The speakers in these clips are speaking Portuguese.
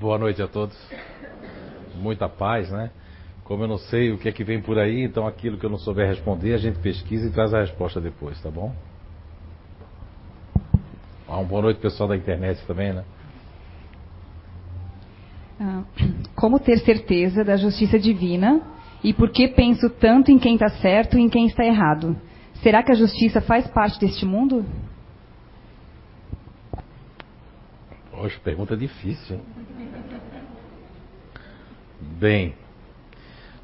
Boa noite a todos. Muita paz, né? Como eu não sei o que é que vem por aí, então aquilo que eu não souber responder, a gente pesquisa e traz a resposta depois, tá bom? Ah, uma boa noite pessoal da internet também, né? Ah, como ter certeza da justiça divina e por que penso tanto em quem está certo e em quem está errado? Será que a justiça faz parte deste mundo? Poxa, pergunta difícil? Bem,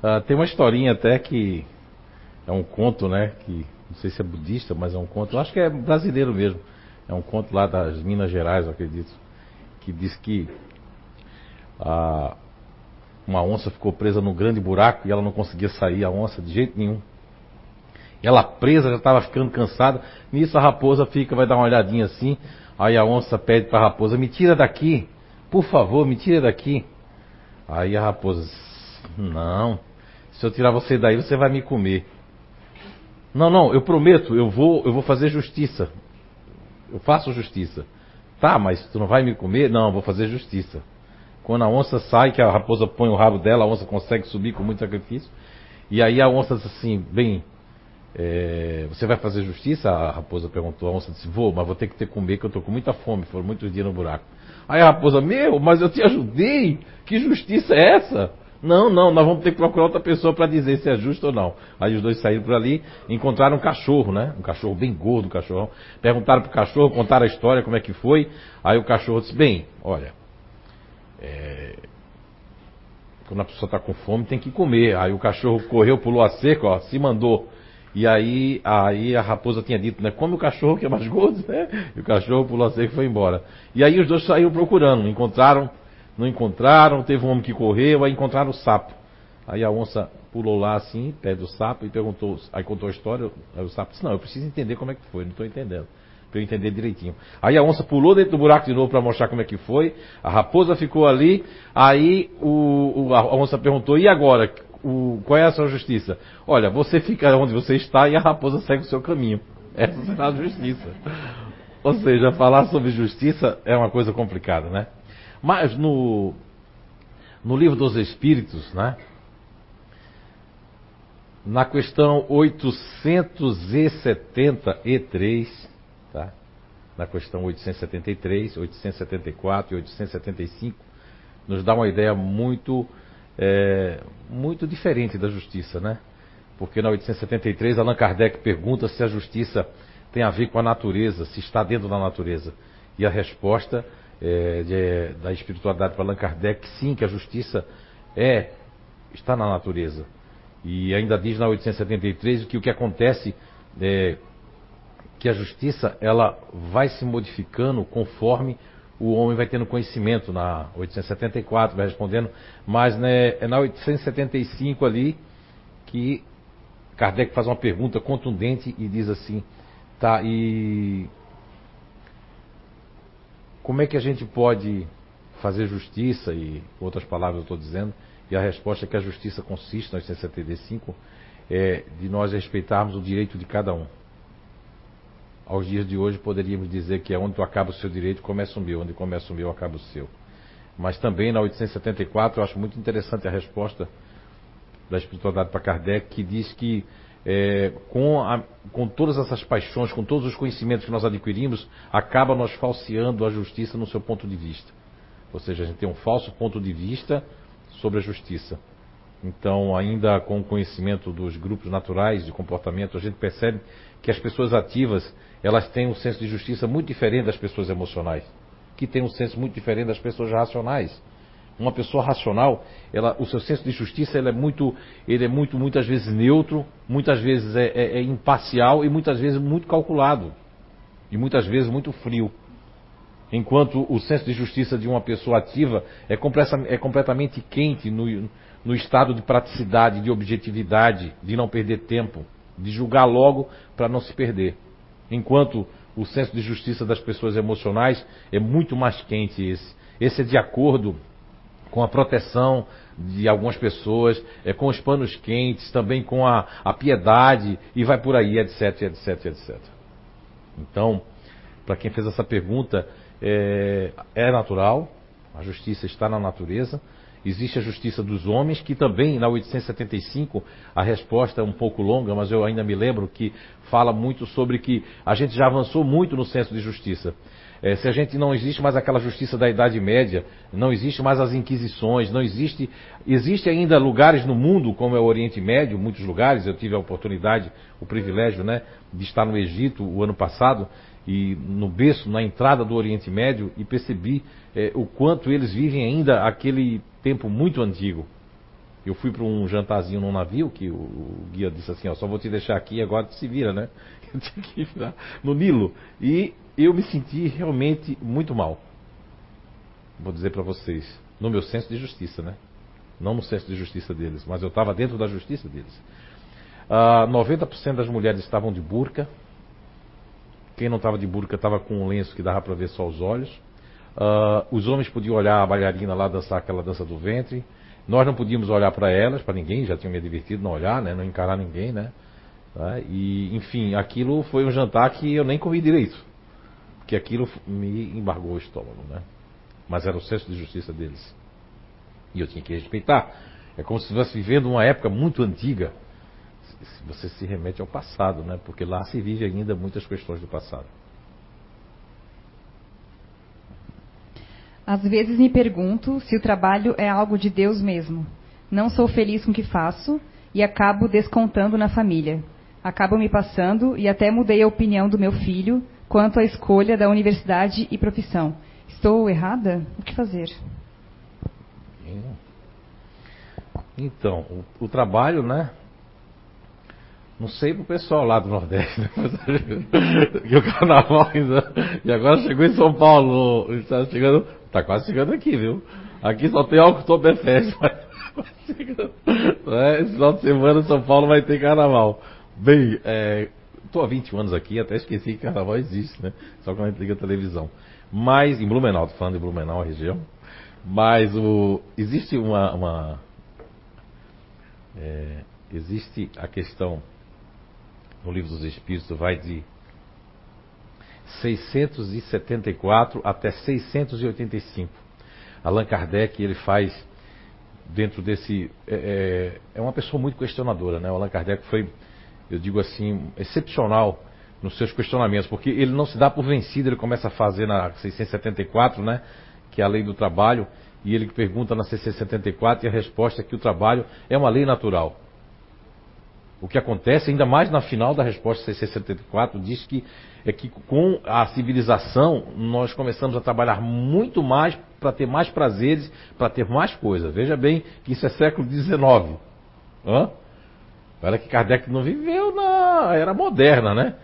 uh, tem uma historinha até que é um conto, né? Que não sei se é budista, mas é um conto. Eu acho que é brasileiro mesmo. É um conto lá das Minas Gerais, acredito. Que diz que uh, uma onça ficou presa num grande buraco e ela não conseguia sair, a onça, de jeito nenhum. Ela presa já estava ficando cansada. Nisso a raposa fica, vai dar uma olhadinha assim. Aí a onça pede para a raposa: Me tira daqui, por favor, me tira daqui. Aí a raposa: Não, se eu tirar você daí, você vai me comer. Não, não, eu prometo, eu vou, eu vou fazer justiça. Eu faço justiça. Tá, mas tu não vai me comer? Não, vou fazer justiça. Quando a onça sai, que a raposa põe o rabo dela, a onça consegue subir com muito sacrifício. E aí a onça diz assim, bem, é, você vai fazer justiça? A raposa perguntou. A onça disse: Vou, mas vou ter que ter comer, que eu estou com muita fome. Foram muitos dias no buraco. Aí a raposa: Meu, mas eu te ajudei. Que justiça é essa? Não, não, nós vamos ter que procurar outra pessoa para dizer se é justo ou não. Aí os dois saíram por ali, encontraram um cachorro, né? Um cachorro bem gordo, um cachorro. Perguntaram pro cachorro, contaram a história, como é que foi. Aí o cachorro disse: Bem, olha, é, quando a pessoa está com fome tem que comer. Aí o cachorro correu, pulou a cerca, ó, se mandou e aí, aí a raposa tinha dito, né? Come o cachorro que é mais gordo, né? E o cachorro pulou a cerca e foi embora. E aí os dois saíram procurando, encontraram, não encontraram, teve um homem que correu, aí encontraram o sapo. Aí a onça pulou lá assim, pé do sapo, e perguntou, aí contou a história, aí o sapo disse, não, eu preciso entender como é que foi, não estou entendendo. Para eu entender direitinho. Aí a onça pulou dentro do buraco de novo para mostrar como é que foi. A raposa ficou ali. Aí o, o, a onça perguntou: e agora? O, qual é a sua justiça? Olha, você fica onde você está e a raposa segue o seu caminho. Essa será a justiça. Ou seja, falar sobre justiça é uma coisa complicada, né? Mas no, no livro dos Espíritos, né? Na questão 873, tá? Na questão 873, 874 e 875, nos dá uma ideia muito é, muito diferente da justiça, né? Porque na 873 Allan Kardec pergunta se a justiça tem a ver com a natureza, se está dentro da natureza. E a resposta é, de, da espiritualidade para Allan Kardec, sim, que a justiça é está na natureza. E ainda diz na 873 que o que acontece é que a justiça ela vai se modificando conforme o homem vai tendo conhecimento na 874, vai respondendo, mas né, é na 875 ali que Kardec faz uma pergunta contundente e diz assim, tá, e como é que a gente pode fazer justiça, e outras palavras eu estou dizendo, e a resposta é que a justiça consiste, na 875, é de nós respeitarmos o direito de cada um aos dias de hoje poderíamos dizer que é onde acaba o seu direito, começa o meu, onde começa o meu, acaba o seu. Mas também na 874 eu acho muito interessante a resposta da espiritualidade para Kardec, que diz que é, com, a, com todas essas paixões, com todos os conhecimentos que nós adquirimos, acaba nós falseando a justiça no seu ponto de vista. Ou seja, a gente tem um falso ponto de vista sobre a justiça. Então, ainda com o conhecimento dos grupos naturais de comportamento, a gente percebe que as pessoas ativas elas têm um senso de justiça muito diferente das pessoas emocionais, que têm um senso muito diferente das pessoas racionais. Uma pessoa racional, ela, o seu senso de justiça é muito, ele é muito, muitas vezes neutro, muitas vezes é, é, é imparcial e muitas vezes muito calculado e muitas vezes muito frio. Enquanto o senso de justiça de uma pessoa ativa é, é completamente quente no, no estado de praticidade, de objetividade, de não perder tempo de julgar logo para não se perder. Enquanto o senso de justiça das pessoas emocionais é muito mais quente esse. Esse é de acordo com a proteção de algumas pessoas, é com os panos quentes, também com a, a piedade e vai por aí, etc, etc, etc. Então, para quem fez essa pergunta, é, é natural, A justiça está na natureza. Existe a justiça dos homens, que também na 875 a resposta é um pouco longa, mas eu ainda me lembro que fala muito sobre que a gente já avançou muito no senso de justiça. É, se a gente não existe mais aquela justiça da Idade Média, não existe mais as inquisições, não existe. Existe ainda lugares no mundo, como é o Oriente Médio, muitos lugares. Eu tive a oportunidade, o privilégio, né, de estar no Egito o ano passado e no berço, na entrada do Oriente Médio, e percebi é, o quanto eles vivem ainda aquele tempo muito antigo. Eu fui para um jantarzinho num navio, que o, o, guia disse assim, ó, só vou te deixar aqui, agora se vira, né? Eu tinha que virar no Nilo. E eu me senti realmente muito mal. Vou dizer para vocês, no meu senso de justiça, né? Não no senso de justiça deles, mas eu estava dentro da justiça deles. Ah, 90% das mulheres estavam de burca. Quem não estava de burca estava com um lenço que dava para ver só os olhos. Uh, os homens podiam olhar a bailarina lá dançar aquela dança do ventre. Nós não podíamos olhar para elas, para ninguém, já tinha me divertido não olhar, né? não encarar ninguém, né? Tá? E, enfim, aquilo foi um jantar que eu nem comi direito. Porque aquilo me embargou o estômago, né? Mas era o senso de justiça deles. E eu tinha que respeitar. É como se estivesse vivendo uma época muito antiga. Você se remete ao passado, né? Porque lá se vive ainda muitas questões do passado. Às vezes me pergunto se o trabalho é algo de Deus mesmo. Não sou feliz com o que faço e acabo descontando na família. Acabo me passando e até mudei a opinião do meu filho quanto à escolha da universidade e profissão. Estou errada? O que fazer? Então, o, o trabalho, né? Não sei pro pessoal lá do Nordeste, né? que o carnaval ainda. E agora chegou em São Paulo. Está chegando. Tá quase chegando aqui, viu? Aqui só tem Oktoberfest. Né? Esse final de semana São Paulo vai ter carnaval. Bem, é, há 20 anos aqui, até esqueci que carnaval existe, né? Só quando a gente liga a televisão. Mas, em Blumenau, estou falando de Blumenau, a região. Mas o, existe uma. uma é, existe a questão no livro dos Espíritos, vai de 674 até 685. Allan Kardec ele faz dentro desse é, é, é uma pessoa muito questionadora, né? O Allan Kardec foi, eu digo assim, excepcional nos seus questionamentos, porque ele não se dá por vencido, ele começa a fazer na 674, né? Que é a lei do trabalho, e ele pergunta na 674 e a resposta é que o trabalho é uma lei natural. O que acontece, ainda mais na final da resposta 674, diz que é que com a civilização nós começamos a trabalhar muito mais para ter mais prazeres, para ter mais coisas. Veja bem que isso é século XIX. Hã? Olha que Kardec não viveu na era moderna, né?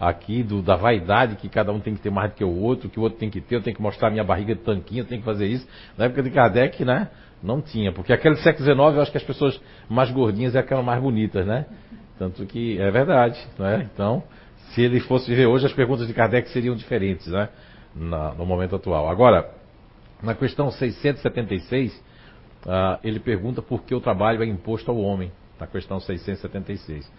Aqui do, da vaidade que cada um tem que ter mais do que o outro, que o outro tem que ter, eu tenho que mostrar minha barriga de tanquinho, eu tenho que fazer isso. Na época de Kardec, né? Não tinha, porque aquele século XIX eu acho que as pessoas mais gordinhas é aquelas mais bonitas, né? Tanto que é verdade, né? Então, se ele fosse viver hoje, as perguntas de Kardec seriam diferentes, né? Na, no momento atual. Agora, na questão 676, uh, ah, ele pergunta por que o trabalho é imposto ao homem, na questão 676.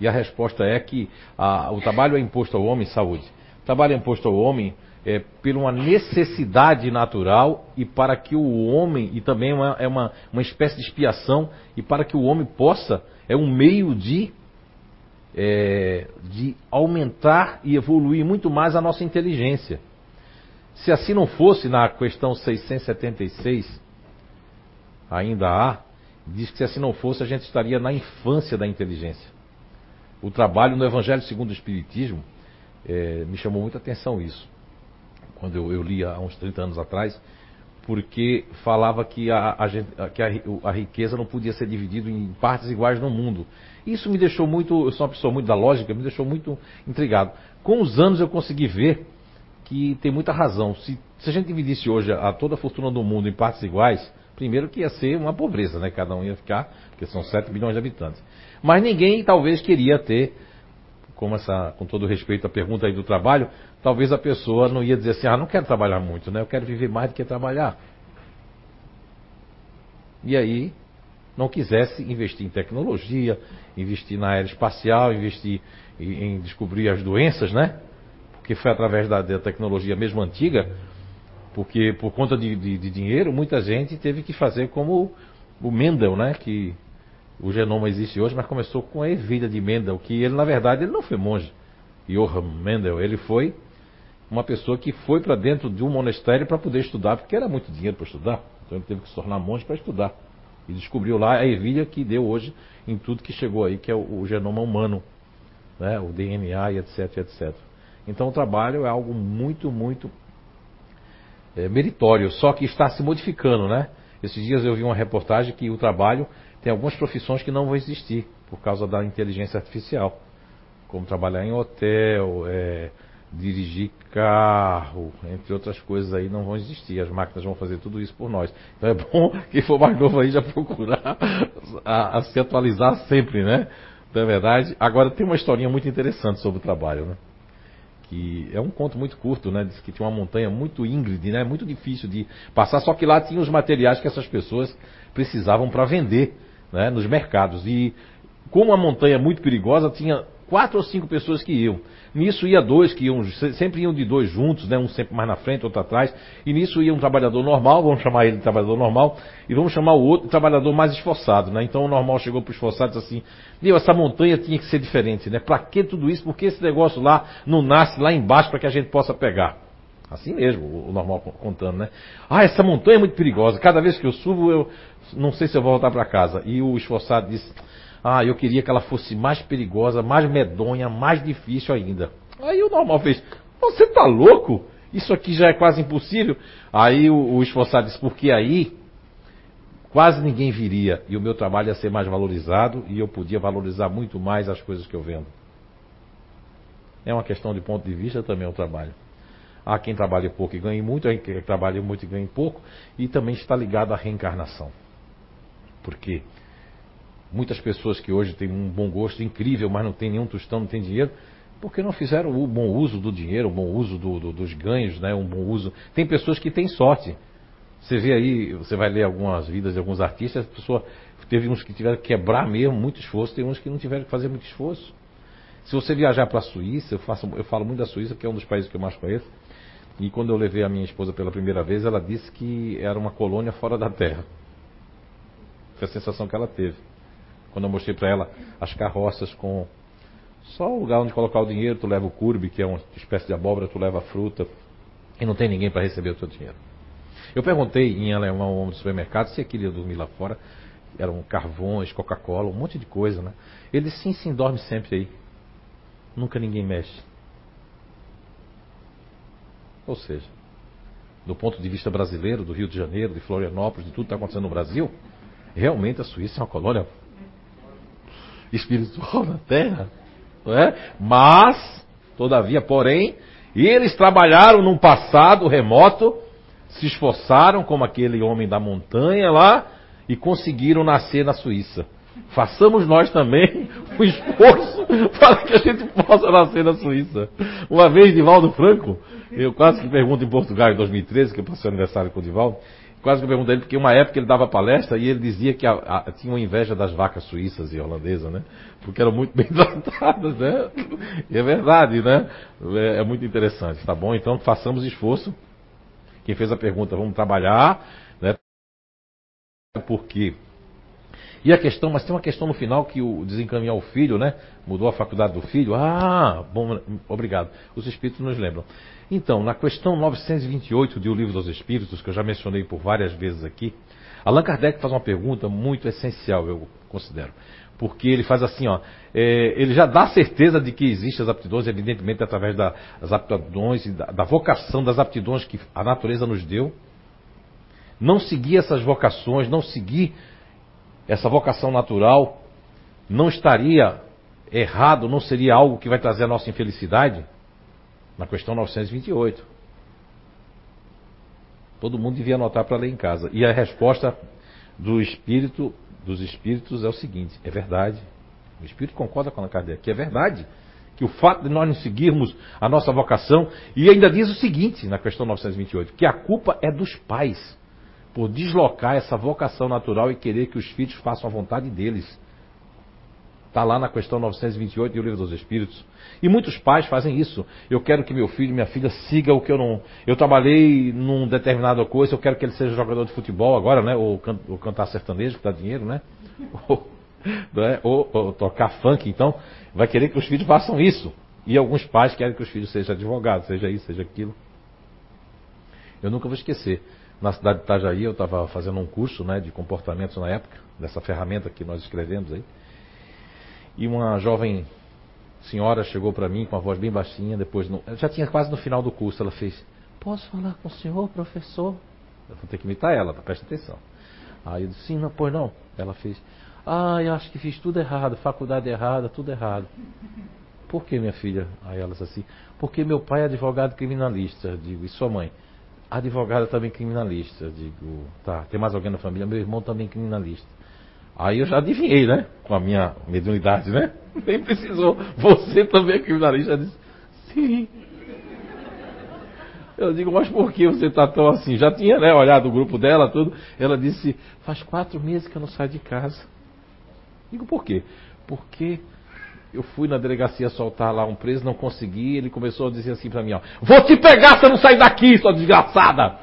E a resposta é que uh, o trabalho é imposto ao homem, saúde. O trabalho é imposto ao homem é, por uma necessidade natural e para que o homem, e também uma, é uma, uma espécie de expiação, e para que o homem possa, é um meio de é, de aumentar e evoluir muito mais a nossa inteligência. Se assim não fosse, na questão 676, ainda há, diz que se assim não fosse, a gente estaria na infância da inteligência. O trabalho no Evangelho segundo o Espiritismo é, me chamou muita atenção isso, quando eu, eu li há uns 30 anos atrás, porque falava que, a, a, que a, a, riqueza não podia ser dividida em partes iguais no mundo. Isso me deixou muito, eu sou uma pessoa muito da lógica, me deixou muito intrigado. Com os anos eu consegui ver que tem muita razão. Se, se a gente dividisse hoje a, toda a fortuna do mundo em partes iguais, primeiro que ia ser uma pobreza, né? Cada um ia ficar, porque são 7 bilhões de habitantes. Mas ninguém talvez queria ter, essa, com todo respeito à pergunta aí do trabalho, talvez a pessoa não ia dizer assim, ah, não quero trabalhar muito, né? Eu quero viver mais do que trabalhar. E aí não quisesse investir em tecnologia, investir na aeroespacial, investir em descobrir as doenças, né? Porque foi através da, da tecnologia mesmo antiga Porque por conta de, de, de dinheiro, muita gente teve que fazer como o Mendel, né? Que o genoma existe hoje, mas começou com a ervilha de Mendel, que ele, na verdade, ele não foi monge. Johann Mendel, ele foi uma pessoa que foi para dentro de um monastério para poder estudar, porque era muito dinheiro para estudar. Então ele teve que se tornar monge para estudar. E descobriu lá a ervilha que deu hoje em tudo que chegou aí, que é o, o genoma humano, né? o DNA e etc, etc. Então o trabalho é algo muito, muito é, meritório, só que está se modificando, né? Esses dias eu vi uma reportagem que o trabalho tem algumas profissões que não vão existir por causa da inteligência artificial, como trabalhar em hotel, é, dirigir carro, entre outras coisas aí não vão existir. As máquinas vão fazer tudo isso por nós. Então é bom quem for mais novo aí já procurar a, a se atualizar sempre, né? Não é verdade? Agora tem uma historinha muito interessante sobre o trabalho, né? Que é um conto muito curto, né? Diz que tinha uma montanha muito íngreme, né? Muito difícil de passar, só que lá tinha os materiais que essas pessoas precisavam para vender, né? Nos mercados. E como a montanha é muito perigosa, tinha quatro ou cinco pessoas que iam. Nisso ia dois que iam, sempre iam de dois juntos, né? Um sempre mais na frente, outro atrás. E nisso ia um trabalhador normal, vamos chamar ele de trabalhador normal, e vamos chamar o outro trabalhador mais esforçado, né? Então o normal chegou para o esforçado e disse assim, meu, essa montanha tinha que ser diferente, né? Para que tudo isso? Porque esse negócio lá não nasce lá embaixo para que a gente possa pegar. Assim mesmo, o normal contando, né? Ah, essa montanha é muito perigosa. Cada vez que eu subo, eu não sei se eu vou voltar para casa. E o esforçado disse, ah, eu queria que ela fosse mais perigosa, mais medonha, mais difícil ainda. Aí o normal fez: Você tá louco? Isso aqui já é quase impossível. Aí o, o esforçado disse: Porque aí quase ninguém viria e o meu trabalho ia ser mais valorizado e eu podia valorizar muito mais as coisas que eu vendo. É uma questão de ponto de vista também o trabalho. Há quem trabalhe pouco e ganhe muito, há quem trabalhe muito e ganhe pouco, e também está ligado à reencarnação. Por quê? Muitas pessoas que hoje têm um bom gosto incrível, mas não tem nenhum tostão, não tem dinheiro, porque não fizeram o bom uso do dinheiro, o bom uso do, do, dos ganhos, né? um bom uso. Tem pessoas que têm sorte. Você vê aí, você vai ler algumas vidas de alguns artistas, a pessoa teve uns que tiveram que quebrar mesmo, muito esforço, tem uns que não tiveram que fazer muito esforço. Se você viajar para a Suíça, eu, faço, eu falo muito da Suíça, que é um dos países que eu mais conheço, e quando eu levei a minha esposa pela primeira vez, ela disse que era uma colônia fora da Terra. Foi a sensação que ela teve. Quando eu mostrei para ela as carroças com só o lugar onde colocar o dinheiro, tu leva o curbe, que é uma espécie de abóbora, tu leva a fruta, e não tem ninguém para receber o teu dinheiro. Eu perguntei em alemão ao homem do supermercado se aquele ia dormir lá fora. Eram carvões, Coca-Cola, um monte de coisa, né? Ele disse, sim, sim, dorme sempre aí. Nunca ninguém mexe. Ou seja, do ponto de vista brasileiro, do Rio de Janeiro, de Florianópolis, de tudo que está acontecendo no Brasil, realmente a Suíça é uma colônia espiritual na Terra. Não é? Mas, todavia, porém, eles trabalharam num passado remoto, se esforçaram como aquele homem da montanha lá e conseguiram nascer na Suíça. Façamos nós também o um esforço para que a gente possa nascer na Suíça. Uma vez, Divaldo Franco, eu quase que pergunto em Portugal em 2013, que eu passei o aniversário com o Divaldo, quase que eu perguntei ele, porque uma época ele dava palestra e ele dizia que a, a, tinha uma inveja das vacas suíças e holandesas, né? Porque eram muito bem tratadas, né? E é verdade, né? É, é, muito interessante, tá bom? Então façamos esforço. Quem fez a pergunta, vamos trabalhar, né? Porque. E a questão, mas tem uma questão no final que o desencaminhar o filho, né? Mudou a faculdade do filho. Ah, bom, obrigado. Os espíritos nos lembram. Então, na questão 928 de O Livro dos Espíritos, que eu já mencionei por várias vezes aqui, Allan Kardec faz uma pergunta muito essencial, eu considero. Porque ele faz assim, ó, é, ele já dá certeza de que existem as aptidões, evidentemente através das aptidões da, da vocação das aptidões que a natureza nos deu. Não seguir essas vocações, não seguir essa vocação natural, não estaria errado, não seria algo que vai trazer a nossa infelicidade? na questão 928. Todo mundo devia anotar para ler em casa. E a resposta do espírito, dos espíritos é o seguinte: é verdade. O espírito concorda com a Kardec, que é verdade. Que o fato de nós não seguirmos a nossa vocação, e ainda diz o seguinte na questão 928, que a culpa é dos pais por deslocar essa vocação natural e querer que os filhos façam a vontade deles. Está lá na questão 928 do Livro dos Espíritos. E muitos pais fazem isso. Eu quero que meu filho minha filha siga o que eu não. Eu trabalhei num determinado coisa, eu quero que ele seja jogador de futebol agora, né? Ou, can... ou cantar sertanejo, que dá dinheiro, né? Ou, né? Ou, ou tocar funk. Então, vai querer que os filhos façam isso. E alguns pais querem que os filhos sejam advogados, seja isso, seja aquilo. Eu nunca vou esquecer. Na cidade de Itajaí, eu estava fazendo um curso né, de comportamentos na época, dessa ferramenta que nós escrevemos aí. E uma jovem senhora chegou para mim com a voz bem baixinha, depois, no, já tinha quase no final do curso, ela fez: Posso falar com o senhor, professor? Eu vou ter que imitar ela, tá? presta atenção. Aí eu disse: Sim, não, pois não. Ela fez: Ah, eu acho que fiz tudo errado, faculdade errada, tudo errado. Por que, minha filha? Aí ela disse assim: Porque meu pai é advogado criminalista. Eu digo: E sua mãe? Advogada também criminalista. Eu digo, tá, tem mais alguém na família? Meu irmão também criminalista. Aí eu já adivinhei, né? Com a minha mediunidade, né? Nem precisou. Você também é criminalista? Eu disse, sim. Eu digo, mas por que você está tão assim? Já tinha né, olhado o grupo dela, tudo. Ela disse, faz quatro meses que eu não saio de casa. Digo, por quê? Porque eu fui na delegacia soltar lá um preso, não consegui. Ele começou a dizer assim para mim: ó, Vou te pegar se eu não sair daqui, sua desgraçada!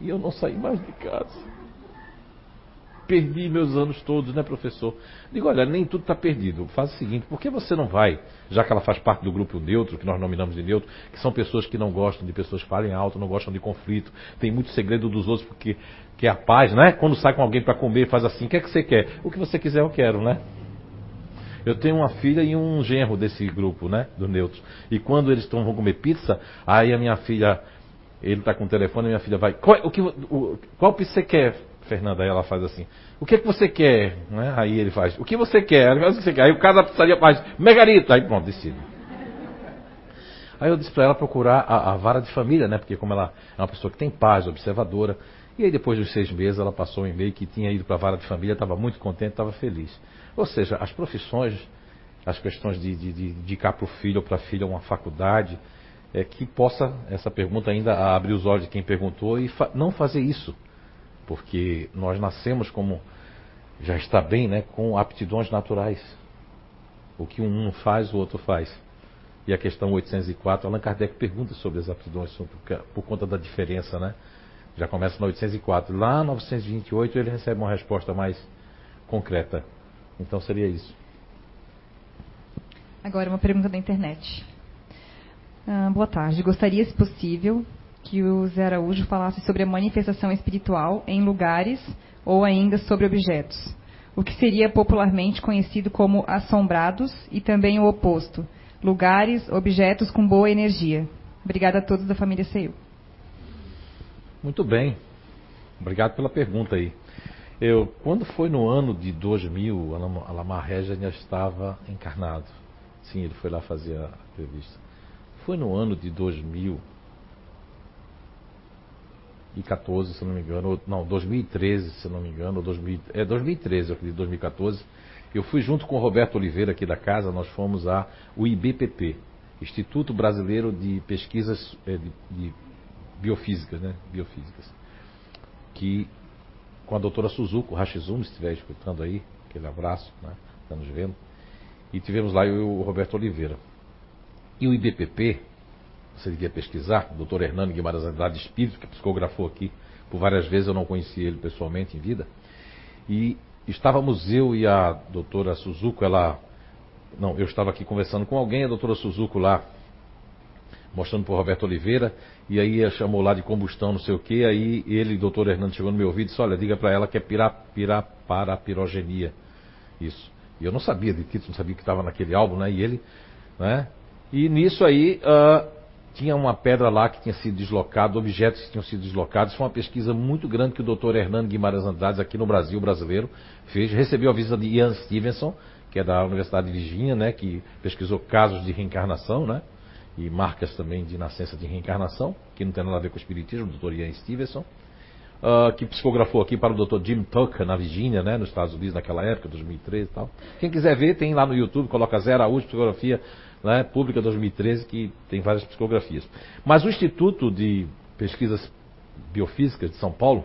E eu não saí mais de casa. Perdi meus anos todos, né, professor? Digo: Olha, nem tudo está perdido. Faz o seguinte: por que você não vai, já que ela faz parte do grupo neutro, que nós nominamos de neutro, que são pessoas que não gostam de pessoas que falem alto, não gostam de conflito, tem muito segredo dos outros, porque que é a paz, né? Quando sai com alguém para comer, faz assim: O que é que você quer? O que você quiser, eu quero, né? Eu tenho uma filha e um genro desse grupo, né? Do Neutros. E quando eles vão comer pizza, aí a minha filha, ele está com o telefone e minha filha vai. Qual, o que, o, qual pizza você quer, Fernanda? Aí ela faz assim. O que é que você quer? Né? Aí ele faz. O que você quer? O que você quer? Aí o cara da pizzaria faz. Megarita. Aí pronto, decide. Aí eu disse para ela procurar a, a, vara de família, né? Porque como ela é uma pessoa que tem paz, observadora. E aí depois dos seis meses ela passou um e-mail que tinha ido para a vara de família, estava muito contente, estava feliz. Ou seja, as profissões, as questões de, de, de indicar para o filho ou para a filha uma faculdade, é que possa, essa pergunta ainda abrir os olhos de quem perguntou e fa não fazer isso. Porque nós nascemos como, já está bem, né, com aptidões naturais. O que um faz, o outro faz. E a questão 804, Allan Kardec pergunta sobre as aptidões, por, por conta da diferença, né? Já começa no 804. Lá no 928 ele recebe uma resposta mais concreta. Então seria isso. Agora uma pergunta da internet. Ah, boa tarde. Gostaria, se possível, que o Zé Araújo falasse sobre a manifestação espiritual em lugares ou ainda sobre objetos. O que seria popularmente conhecido como assombrados e também o oposto, lugares, objetos com boa energia. Obrigada a todos da família Seu. Muito bem. Obrigado pela pergunta aí. Eu, quando foi no ano de 2000, Alamar Regia já estava encarnado. Sim, ele foi lá fazer a entrevista. Foi no ano de 2014, se não me engano, ou, não, 2013, se não me engano, ou 2000, é 2013, eu acredito, 2014. Eu fui junto com o Roberto Oliveira aqui da casa, nós fomos a o IBPP, Instituto Brasileiro de Pesquisas é, de, de Biofísicas, né? Biofísicas. Que com a doutora Suzuko Hashizumi, se estiver escutando aí, aquele abraço, né? Está nos vendo. E tivemos lá eu, o Roberto Oliveira. E o IBPP, você devia pesquisar, o doutor Hernando Guimarães Andrade Espírito, que psicografou aqui por várias vezes, eu não conheci ele pessoalmente em vida. E estávamos eu e a doutora Suzuko, ela. Não, eu estava aqui conversando com alguém, a doutora Suzuko lá, mostrando para o Roberto Oliveira, e aí chamou lá de combustão, não sei o que, aí ele, doutor Hernando, chegou no meu ouvido e disse, olha, diga para ela que é pira, pira, para pirogenia. Isso. E eu não sabia de título, não sabia que estava naquele álbum, né? E ele, né? E nisso aí uh, tinha uma pedra lá que tinha sido deslocada, objetos que tinham sido deslocados. Foi uma pesquisa muito grande que o doutor Hernando Guimarães Andrade, aqui no Brasil, brasileiro, fez. Recebeu a visita de Ian Stevenson, que é da Universidade de Virgínia, né? Que pesquisou casos de reencarnação, né? E marcas também de nascença de reencarnação, que não tem nada a ver com o espiritismo, o Dr. Ian Stevenson, uh, que psicografou aqui para o Dr. Jim Tucker na Virgínia, né, nos Estados Unidos naquela época, 2013 e tal. Quem quiser ver, tem lá no YouTube, coloca Zé Araújo Psicografia né, Pública 2013, que tem várias psicografias. Mas o Instituto de Pesquisas Biofísicas de São Paulo,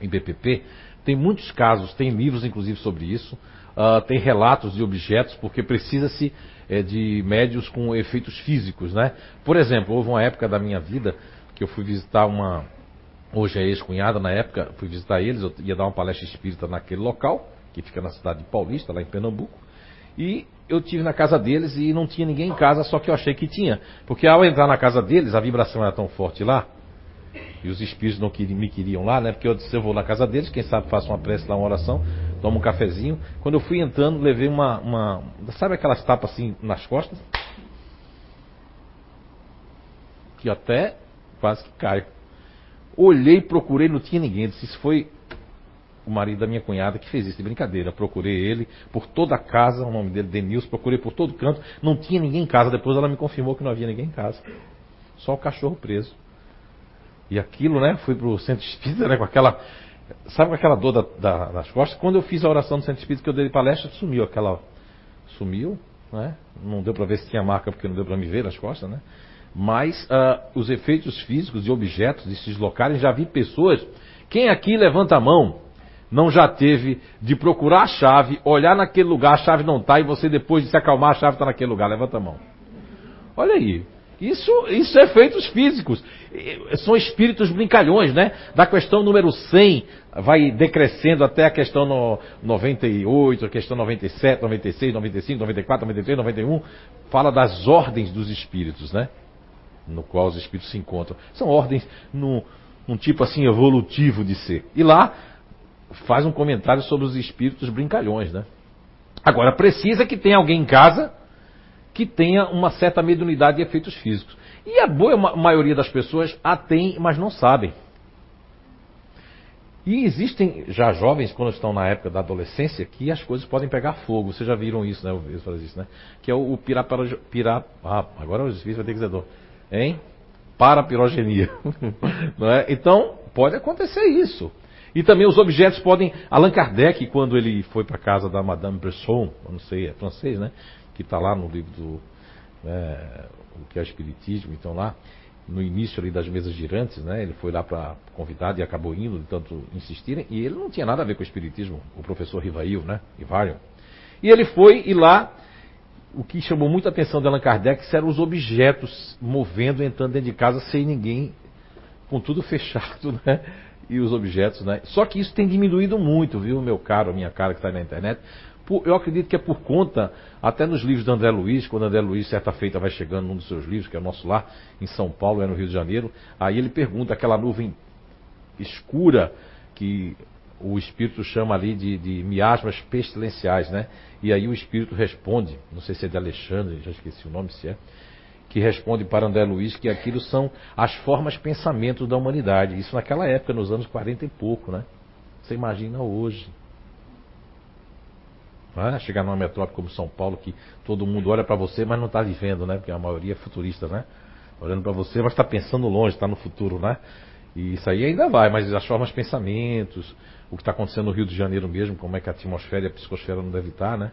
em BPP, Tem muitos casos, tem livros inclusive sobre isso, uh, tem relatos de objetos, porque precisa-se é, de médios com efeitos físicos, né? Por exemplo, houve uma época da minha vida que eu fui visitar uma, hoje é ex-cunhada, na época fui visitar eles, eu ia dar uma palestra espírita naquele local, que fica na cidade de Paulista, lá em Pernambuco, e eu tive na casa deles e não tinha ninguém em casa, só que eu achei que tinha. Porque ao entrar na casa deles, a vibração era tão forte lá, e os espíritos não queriam, me queriam lá, né? Porque eu disse, eu vou na casa deles, quem sabe faço uma prece lá, uma oração, tomo um cafezinho. Quando eu fui entrando, levei uma, uma sabe aquelas tapas assim nas costas? Que até quase que caio. Olhei, procurei, não tinha ninguém. Disse, isso foi o marido da minha cunhada que fez isso de brincadeira. Procurei ele por toda a casa, o nome dele Denilson, procurei por todo canto, não tinha ninguém em casa. Depois ela me confirmou que não havia ninguém em casa. Só o cachorro preso. E aquilo, né, fui pro centro espírita, né, com aquela. Sabe com aquela dor da, da, das costas? Quando eu fiz a oração no centro espírita que eu dei palestra, sumiu aquela. Sumiu, né? Não deu para ver se tinha marca porque não deu para me ver nas costas, né? Mas uh, os efeitos físicos de objetos de se deslocarem, já vi pessoas. Quem aqui levanta a mão não já teve de procurar a chave, olhar naquele lugar, a chave não está, e você depois de se acalmar, a chave está naquele lugar. Levanta a mão. Olha aí. Isso, isso é efeitos físicos. São espíritos brincalhões, né? Da questão número 100, vai decrescendo até a questão no 98, a questão 97, 96, 95, 94, 93, 91. Fala das ordens dos espíritos, né? No qual os espíritos se encontram. São ordens num, num tipo assim evolutivo de ser. E lá faz um comentário sobre os espíritos brincalhões, né? Agora, precisa que tenha alguém em casa que tenha uma certa mediunidade de efeitos físicos. E a boa maioria das pessoas a tem, mas não sabem. E existem já jovens, quando estão na época da adolescência, que as coisas podem pegar fogo. Vocês já viram isso, né? Fazer isso, né? Que é o pirapara... Pira, ah, agora os espíritos vai ter que dizer dor. Hein? Parapirogenia. não é? Então, pode acontecer isso. E também os objetos podem. Allan Kardec, quando ele foi para a casa da Madame Bresson, não sei, é francês, né? Que está lá no livro do. É, o que é o Espiritismo, então lá, no início ali das mesas girantes, né? Ele foi lá para convidado e acabou indo, de tanto insistirem, e ele não tinha nada a ver com o Espiritismo, o professor Rivail, né? Rivarion. E ele foi e lá. O que chamou muita atenção de Allan Kardec eram os objetos movendo, entrando dentro de casa sem ninguém, com tudo fechado, né? e os objetos, né? Só que isso tem diminuído muito, viu, meu caro, minha cara que está na internet. Eu acredito que é por conta, até nos livros do André Luiz, quando André Luiz, certa feita, vai chegando num dos seus livros, que é o nosso lar, em São Paulo, é no Rio de Janeiro, aí ele pergunta aquela nuvem escura que o espírito chama ali de, de miasmas pestilenciais, né? E aí o espírito responde, não sei se é de Alexandre, já esqueci o nome se é, que responde para André Luiz que aquilo são as formas pensamentos da humanidade. Isso naquela época, nos anos 40 e pouco, né? Você imagina hoje. É? Chegar numa metrópole como São Paulo, que todo mundo olha para você, mas não está vivendo, né? Porque a maioria é futurista, né? Olhando para você, mas está pensando longe, está no futuro, né? E isso aí ainda vai, mas as formas pensamentos, o que está acontecendo no Rio de Janeiro mesmo, como é que a atmosfera e a psicosfera não deve estar, tá, né?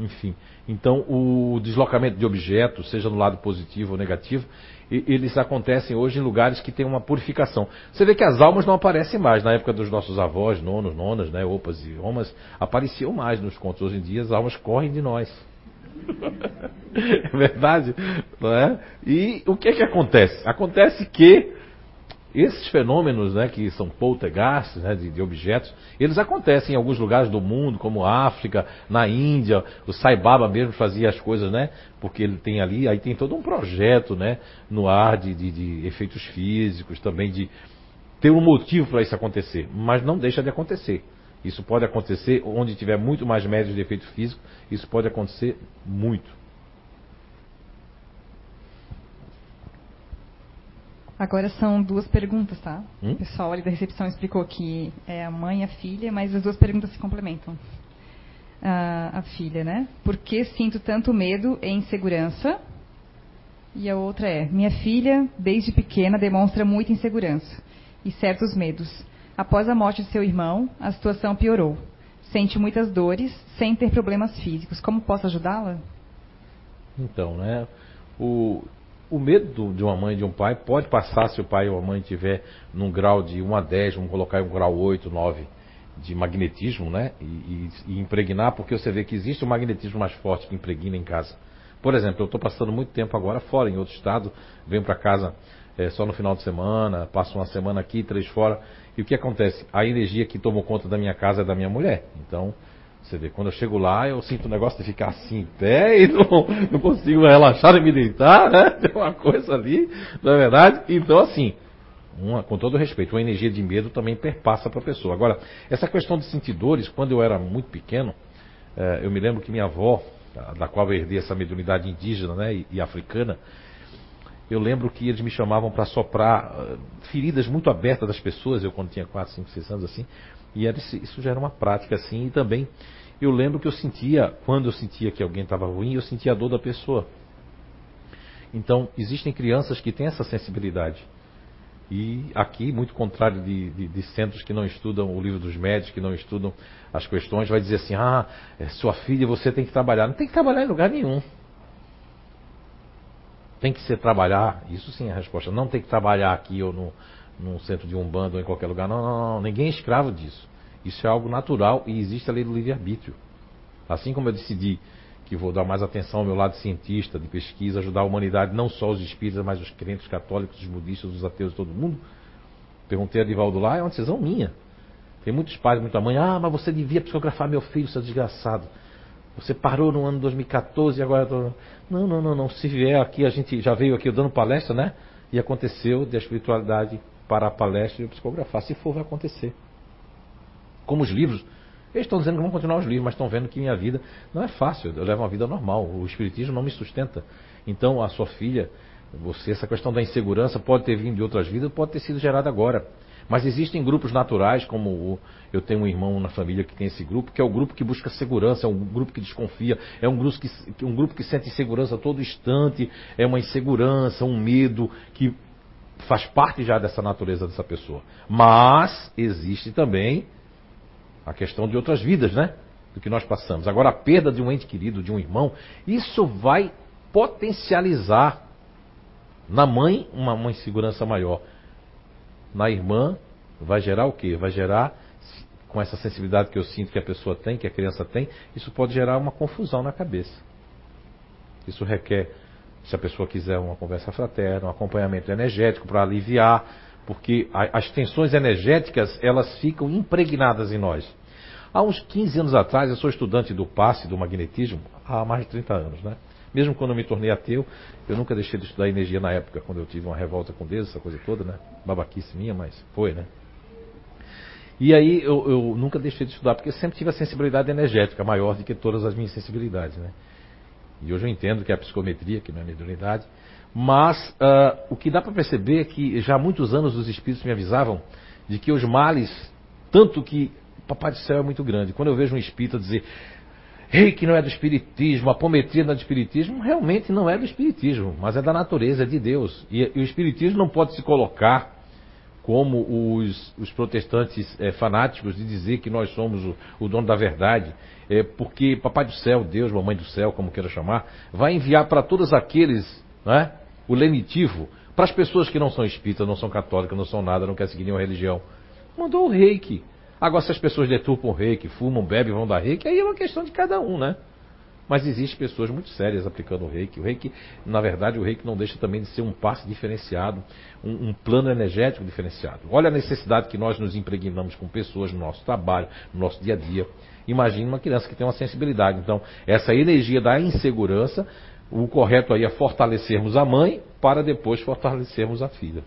Enfim, então o deslocamento de objetos, seja no lado positivo ou negativo, eles acontecem hoje em lugares que tem uma purificação. Você vê que as almas não aparecem mais. Na época dos nossos avós, nonos, nonas, né, opas e omas, apareciam mais nos contos. Hoje em dia as almas correm de nós. é verdade? Não é? E o que é que acontece? Acontece que esses fenômenos, né, que são poltergeists, né, de, de, objetos, eles acontecem em alguns lugares do mundo, como África, na Índia, o Sai Baba mesmo fazia as coisas, né, porque ele tem ali, aí tem todo um projeto, né, no ar de, de, de efeitos físicos, também de ter um motivo para isso acontecer, mas não deixa de acontecer. Isso pode acontecer onde tiver muito mais médios de efeito físico, isso pode acontecer muito. Agora são duas perguntas, tá? Hum? O pessoal ali da recepção explicou que é a mãe e a filha, mas as duas perguntas se complementam. Ah, a filha, né? Por que sinto tanto medo e insegurança? E a outra é: minha filha, desde pequena, demonstra muita insegurança e certos medos. Após a morte de seu irmão, a situação piorou. Sente muitas dores, sem ter problemas físicos. Como posso ajudá-la? Então, né? O, o medo de uma mãe e de um pai pode passar se o pai ou a mãe tiver num grau de 1 a 10, vamos colocar um grau 8, 9 de magnetismo, né? E, e, e, impregnar, porque você vê que existe um magnetismo mais forte que impregna em casa. Por exemplo, eu estou passando muito tempo agora fora, em outro estado, venho para casa é, só no final de semana, passo uma semana aqui, três fora. E o que acontece? A energia que tomou conta da minha casa é da minha mulher. Então, você vê, quando eu chego lá, eu sinto o negócio de ficar assim em pé e não, não consigo relaxar e me deitar, né? Tem uma coisa ali, não é verdade? Então, assim, uma, com todo respeito, uma energia de medo também perpassa para a pessoa. Agora, essa questão de sentir dores, quando eu era muito pequeno, é, eu me lembro que minha avó, da qual eu herdei essa mediunidade indígena né, e, e africana, eu lembro que eles me chamavam para soprar uh, feridas muito abertas das pessoas, eu quando tinha 4, 5, 6 anos assim, e era, isso já era uma prática assim, e também eu lembro que eu sentia, quando eu sentia que alguém estava ruim, eu sentia a dor da pessoa. Então, existem crianças que têm essa sensibilidade. E aqui, muito contrário de, de, de, centros que não estudam o livro dos médicos, que não estudam as questões, vai dizer assim: ah, é sua filha, você tem que trabalhar. Não tem que trabalhar em lugar nenhum. Tem que ser trabalhar, isso sim é a resposta. Não tem que trabalhar aqui ou no, num centro de umbanda ou em qualquer lugar. Não, não, não. Ninguém é escravo disso. Isso é algo natural e existe a lei do livre-arbítrio. Assim como eu decidi que vou dar mais atenção ao meu lado cientista, de pesquisa, ajudar a humanidade, não só os espíritas, mas os crentes católicos, os budistas, os ateus, todo mundo. Perguntei a Divaldo lá, é uma decisão minha. Tem muitos pais, muita mãe, ah, mas você devia psicografar meu filho, seu desgraçado. Você parou no ano 2014 e agora. Tô... Não, não, não, não. Se vier aqui, a gente já veio aqui dando palestra, né? E aconteceu de a espiritualidade para a palestra e psicografar. Se for, vai acontecer. Como os livros. Eles estão dizendo que vão continuar os livros, mas estão vendo que minha vida não é fácil. Eu levo uma vida normal. O Espiritismo não me sustenta. Então, a sua filha, você, essa questão da insegurança pode ter vindo de outras vidas, pode ter sido gerada agora. Mas existem grupos naturais, como o, eu tenho um irmão na família que tem esse grupo, que é o grupo que busca segurança, é um grupo que desconfia, é um grupo que, um grupo que sente insegurança todo instante, é uma insegurança, um medo que faz parte já dessa natureza dessa pessoa. Mas existe também a questão de outras vidas, né? Do que nós passamos. Agora, a perda de um ente querido, de um irmão, isso vai potencializar na mãe uma, uma insegurança maior na irmã, vai gerar o quê? Vai gerar, com essa sensibilidade que eu sinto que a pessoa tem, que a criança tem, isso pode gerar uma confusão na cabeça. Isso requer, se a pessoa quiser uma conversa fraterna, um acompanhamento energético para aliviar, porque as tensões energéticas, elas ficam impregnadas em nós. Há uns 15 anos atrás, eu sou estudante do passe, do magnetismo, há mais de 30 anos, né? Mesmo quando eu me tornei ateu, eu nunca deixei de estudar energia na época, quando eu tive uma revolta com Deus, essa coisa toda, né? Babaquice minha, mas foi, né? E aí eu, eu, nunca deixei de estudar, porque sempre tive a sensibilidade energética maior do que todas as minhas sensibilidades, né? E hoje eu entendo que é a psicometria, que não é a mediunidade. Mas uh, o que dá para perceber é que já há muitos anos os espíritos me avisavam de que os males, tanto que Papai do Céu é muito grande. Quando eu vejo um espírito dizer, reiki não é do espiritismo, a apometria não é do espiritismo, realmente não é do espiritismo, mas é da natureza, é de Deus. E, e o espiritismo não pode se colocar como os, os protestantes é, fanáticos de dizer que nós somos o, o dono da verdade, é, porque Papai do Céu, Deus, Mamãe do Céu, como queira chamar, vai enviar para todos aqueles, né, o lenitivo, para as pessoas que não são espíritas, não são católicas, não são nada, não querem seguir nenhuma religião. Mandou o reiki. Agora, se as pessoas deturpam o reiki, fumam, bebem, vão dar reiki, aí é uma questão de cada um, né? Mas existem pessoas muito sérias aplicando o reiki. O reiki, na verdade, o reiki não deixa também de ser um passe diferenciado, um, um, plano energético diferenciado. Olha a necessidade que nós nos impregnamos com pessoas no nosso trabalho, no nosso dia a dia. Imagine uma criança que tem uma sensibilidade. Então, essa energia da insegurança, o correto aí é fortalecermos a mãe para depois fortalecermos a filha.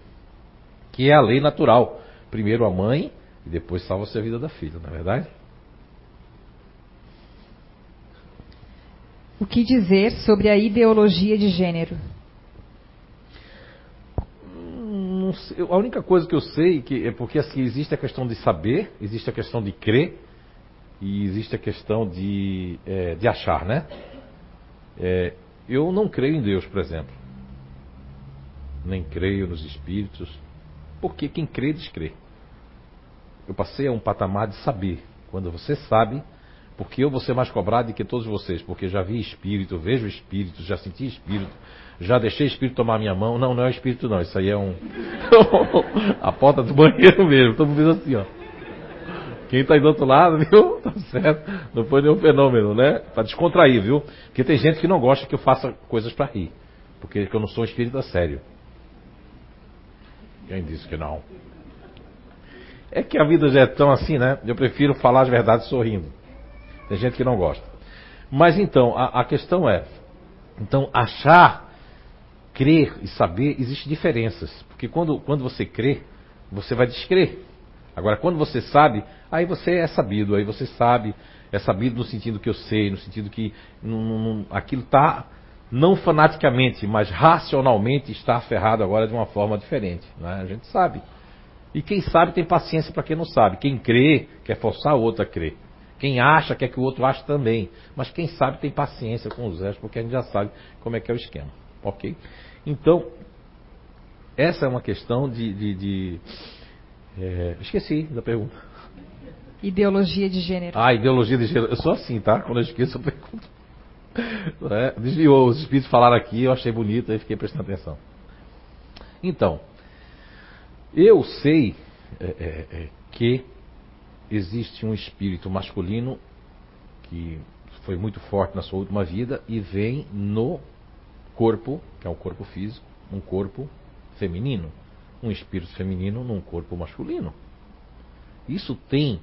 Que é a lei natural. Primeiro a mãe, e depois salva-se a vida da filha, não é verdade? O que dizer sobre a ideologia de gênero? A única coisa que eu sei que é porque assim, existe a questão de saber, existe a questão de crer e existe a questão de, é, de achar, né? É, eu não creio em Deus, por exemplo. Nem creio nos espíritos. Porque quem crê, descrê eu passei a um patamar de saber. Quando você sabe, porque eu vou ser mais cobrado do que todos vocês, porque já vi espírito, vejo espírito, já senti espírito, já deixei espírito tomar minha mão. Não, não é espírito não, isso aí é um. a porta do banheiro mesmo. Estamos vendo assim, ó. Quem está aí do outro lado, viu? Tá certo? Não foi nenhum fenômeno, né? Para descontrair, viu? Porque tem gente que não gosta que eu faça coisas para rir. Porque eu não sou um espírita sério. Quem disse que não? É que a vida já é tão assim, né? Eu prefiro falar as verdades sorrindo. Tem gente que não gosta. Mas então, a, a questão é: então, achar, crer e saber, existem diferenças. Porque quando, quando você crê, você vai descrer. Agora, quando você sabe, aí você é sabido, aí você sabe, é sabido no sentido que eu sei, no sentido que aquilo está, não fanaticamente, mas racionalmente está aferrado agora de uma forma diferente. Né? A gente sabe. E quem sabe tem paciência para quem não sabe. Quem crê quer forçar o outro a crer. Quem acha quer que o outro ache também. Mas quem sabe tem paciência com os restos, porque a gente já sabe como é que é o esquema. Ok? Então, essa é uma questão de. de, de é, esqueci da pergunta. Ideologia de gênero. Ah, ideologia de gênero. Eu sou assim, tá? Quando eu esqueço, eu pergunto. É, desviou, os espíritos falaram aqui, eu achei bonito e fiquei prestando atenção. Então, eu sei é, é, é que existe um espírito masculino que foi muito forte na sua última vida e vem no corpo, que é o corpo físico, um corpo feminino. Um espírito feminino num corpo masculino. Isso tem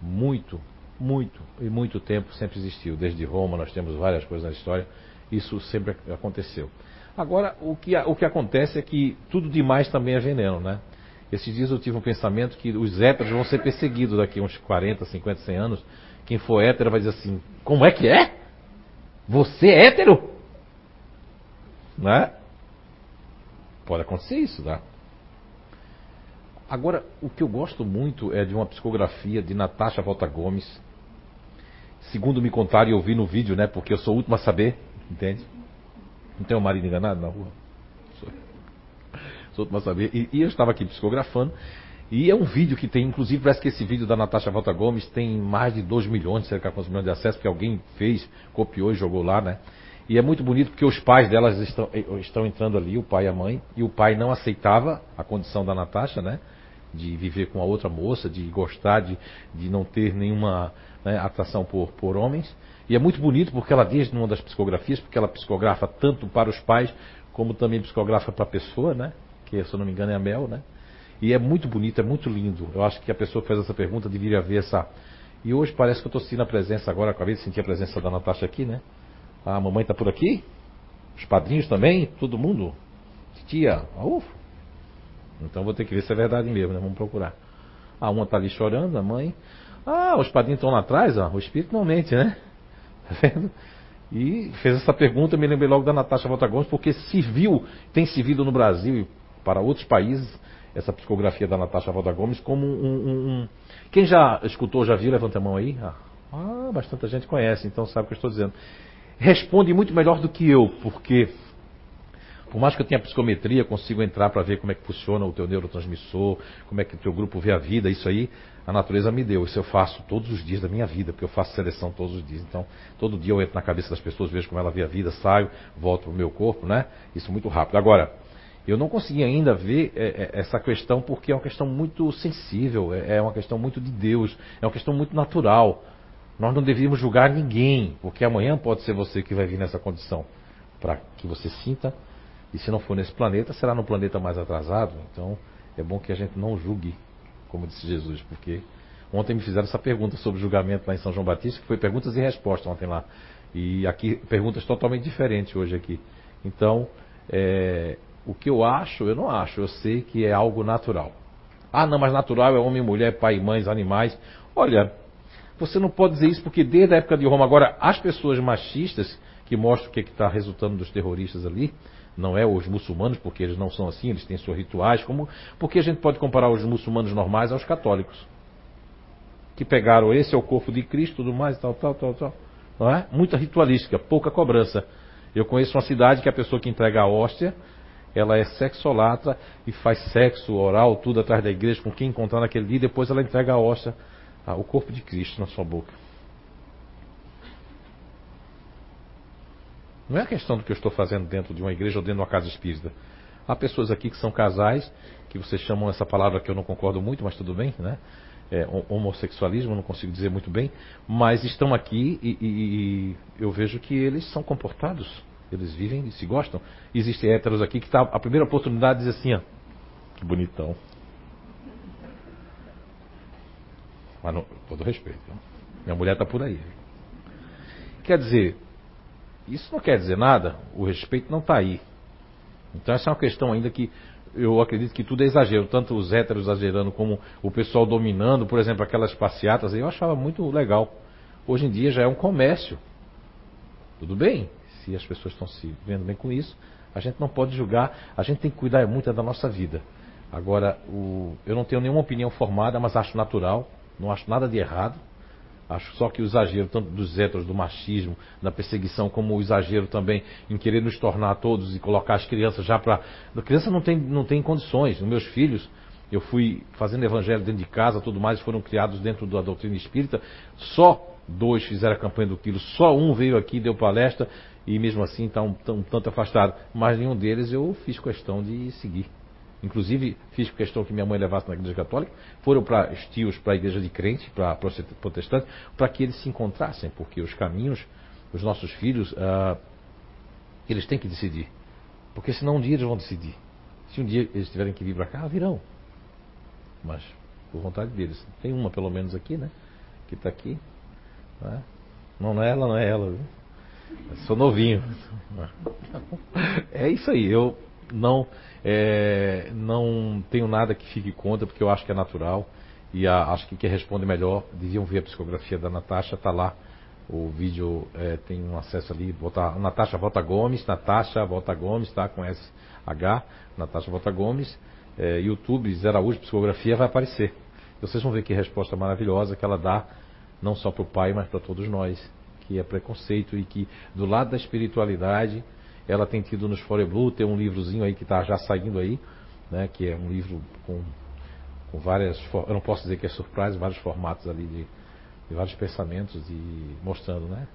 muito, muito e muito tempo sempre existiu. Desde Roma nós temos várias coisas na história, isso sempre aconteceu. Agora, o que, o que acontece é que tudo demais também é veneno, né? Esses dias eu tive um pensamento que os héteros vão ser perseguidos daqui uns 40, 50, 100 anos. Quem for hétero vai dizer assim: Como é que é? Você é hétero? Né? Pode acontecer isso, tá? Agora, o que eu gosto muito é de uma psicografia de Natasha Volta Gomes. Segundo me contaram e ouvi no vídeo, né? Porque eu sou o último a saber, entende? Não tem um marido enganado na rua? Mas saber. E, e, eu estava aqui psicografando. E é um vídeo que tem, inclusive, parece que esse vídeo da Natasha Volta Gomes tem mais de 2 milhões, cerca de milhões de acessos, porque alguém fez, copiou e jogou lá, né? E é muito bonito porque os pais delas estão, eh, estão entrando ali, o pai e a mãe, e o pai não aceitava a condição da Natasha, né? De viver com a outra moça, de gostar, de, de não ter nenhuma né, atração por, por homens. E é muito bonito porque ela diz numa das psicografias, porque ela psicografa tanto para os pais como também psicografa para a pessoa, né? Que se eu não me engano é a Mel, né? E é muito bonito, é muito lindo. Eu acho que a pessoa que fez essa pergunta deveria ver essa. E hoje parece que eu estou sentindo a presença agora, acabei de sentir a presença da Natasha aqui, né? A mamãe está por aqui? Os padrinhos também? Todo mundo? Tia? Ah, ufa. Então vou ter que ver se é verdade mesmo, né? Vamos procurar. A uma está ali chorando, a mãe. Ah, os padrinhos estão lá atrás, ó. O espírito não mente, né? Tá vendo? E fez essa pergunta, me lembrei logo da Natasha Volta Gomes, porque serviu, tem servido no Brasil para outros países, essa psicografia da Natasha Valda Gomes, como um, um, um, Quem já escutou, já viu? Levanta a mão aí. Ah, ah, bastante gente conhece, então sabe o que eu estou dizendo. Responde muito melhor do que eu, porque por mais que eu tenha psicometria, consigo entrar para ver como é que funciona o teu neurotransmissor, como é que o teu grupo vê a vida, isso aí a natureza me deu. Isso eu faço todos os dias da minha vida, porque eu faço seleção todos os dias. Então, todo dia eu entro na cabeça das pessoas, vejo como ela vê a vida, saio, volto para o meu corpo, né? Isso muito rápido. Agora, eu não consegui ainda ver é, é, essa questão porque é uma questão muito sensível, é, é uma questão muito de Deus, é uma questão muito natural. Nós não devíamos julgar ninguém, porque amanhã pode ser você que vai vir nessa condição, para que você sinta, e se não for nesse planeta, será no planeta mais atrasado. Então é bom que a gente não julgue, como disse Jesus, porque ontem me fizeram essa pergunta sobre julgamento lá em São João Batista, que foi perguntas e respostas ontem lá. E aqui perguntas totalmente diferentes hoje aqui. Então, é, o que eu acho, eu não acho, eu sei que é algo natural. Ah, não, mas natural é homem, mulher, pai, mães, animais. Olha, você não pode dizer isso porque desde a época de Roma, agora, as pessoas machistas, que mostram o que é está resultando dos terroristas ali, não é os muçulmanos, porque eles não são assim, eles têm seus rituais, como porque a gente pode comparar os muçulmanos normais aos católicos. Que pegaram esse é o corpo de Cristo, tudo mais, tal, tal, tal, tal. Não é? Muita ritualística, pouca cobrança. Eu conheço uma cidade que a pessoa que entrega a hóstia ela é sexolatra e faz sexo oral, tudo atrás da igreja, com quem encontrar naquele dia, e depois ela entrega a hóstia, o corpo de Cristo na sua boca. Não é a questão do que eu estou fazendo dentro de uma igreja ou dentro de uma casa espírita. Há pessoas aqui que são casais, que vocês chamam essa palavra que eu não concordo muito, mas tudo bem, né? é, homossexualismo, não consigo dizer muito bem, mas estão aqui e, e, e, eu vejo que eles são comportados, eles vivem e se gostam. Existem héteros aqui que tá, a primeira oportunidade diz assim, ó, que bonitão. Mas não, todo respeito, minha mulher está por aí. Quer dizer, isso não quer dizer nada, o respeito não está aí. Então essa é uma questão ainda que eu acredito que tudo é exagero, tanto os héteros exagerando como o pessoal dominando, por exemplo, aquelas passeatas, eu achava muito legal. Hoje em dia já é um comércio. Tudo bem, se as pessoas estão se vendo bem com isso, a gente não pode julgar, a gente tem que cuidar muito da nossa vida. Agora, o, eu não tenho nenhuma opinião formada, mas acho natural, não acho nada de errado. Acho só que o exagero, tanto dos héteros, do machismo, da perseguição, como o exagero também em querer nos tornar todos e colocar as crianças já para. A criança não tem, não tem condições. Os meus filhos, eu fui fazendo evangelho dentro de casa, tudo mais, foram criados dentro da doutrina espírita. Só dois fizeram a campanha do quilo, só um veio aqui, deu palestra, e mesmo assim está um, um tanto afastado. Mas nenhum deles eu fiz questão de seguir. Inclusive, fiz questão que minha mãe levasse na igreja católica, foram para os tios, para a igreja de crente, para protestantes, para que eles se encontrassem, porque os caminhos, os nossos filhos, ah, eles têm que decidir. Porque senão um dia eles vão decidir. Se um dia eles tiverem que vir para cá, virão. Mas por vontade deles. Tem uma pelo menos aqui, né? Que está aqui. Não, não é ela, não é ela. Viu? Sou novinho. É isso aí. Eu não, é, não tenho nada que fique contra, porque eu acho que é natural. E a, acho que quem responde melhor, deviam ver a psicografia da Natasha, está lá. O vídeo é, tem um acesso ali, botar Natasha Volta Gomes, Natasha Volta Gomes, tá? Com SH, Natasha Volta Gomes. É, YouTube, Zé Araújo, psicografia, vai aparecer. Vocês vão ver que resposta maravilhosa que ela dá, não só para o pai, mas para todos nós, que é preconceito e que do lado da espiritualidade ela tem tido nos Foreblue, tem um livrozinho aí que está já saindo aí, né, que é um livro com, com várias. Eu não posso dizer que é surpresa, vários formatos ali de, de vários pensamentos e mostrando, né?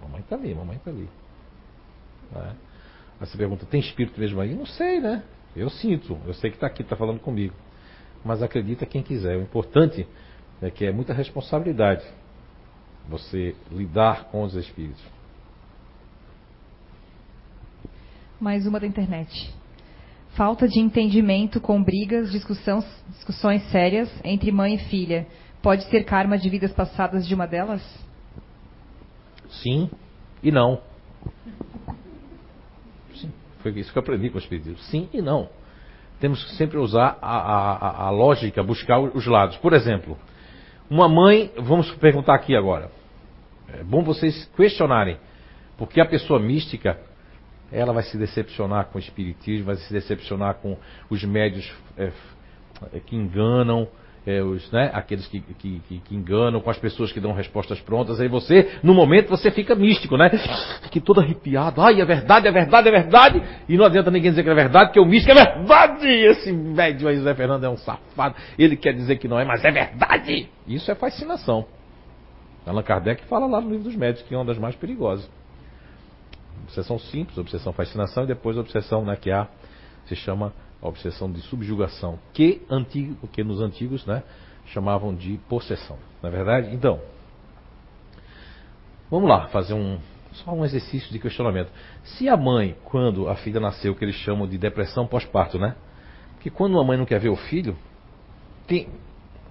Mamãe está ali, mamãe está ali. Né? Aí você pergunta, tem espírito mesmo aí? Não sei, né? Eu sinto, eu sei que está aqui, está falando comigo. Mas acredita quem quiser. O importante é que é muita responsabilidade você lidar com os espíritos. Mais uma da internet. Falta de entendimento com brigas, discussões, discussões sérias entre mãe e filha. Pode ser karma de vidas passadas de uma delas? Sim e não. Sim, foi isso que eu aprendi com os espíritos. Sim e não. Temos que sempre usar a, a, a lógica, buscar os lados. Por exemplo, uma mãe, vamos perguntar aqui agora. É bom vocês questionarem. Porque a pessoa mística, ela vai se decepcionar com o espiritismo, vai se decepcionar com os médios é, é, que enganam, é, os, né, aqueles que, que, que, enganam, com as pessoas que dão respostas prontas. Aí você, no momento, você fica místico, né? Fica todo arrepiado. Ai, é verdade, é verdade, é verdade. E não adianta ninguém dizer que é verdade, que o místico é verdade. Esse médio aí, Zé Fernando, é um safado. Ele quer dizer que não é, mas é verdade. Isso é fascinação. Allan Kardec fala lá no livro dos médios que é uma das mais perigosas. Obsessão simples, obsessão fascinação e depois a obsessão né, que há, se chama a obsessão de subjugação, que, antigo, que nos antigos né, chamavam de possessão. Não é verdade? Então, vamos lá fazer um, só um exercício de questionamento. Se a mãe, quando a filha nasceu, que eles chamam de depressão pós-parto, né? Porque quando uma mãe não quer ver o filho, tem,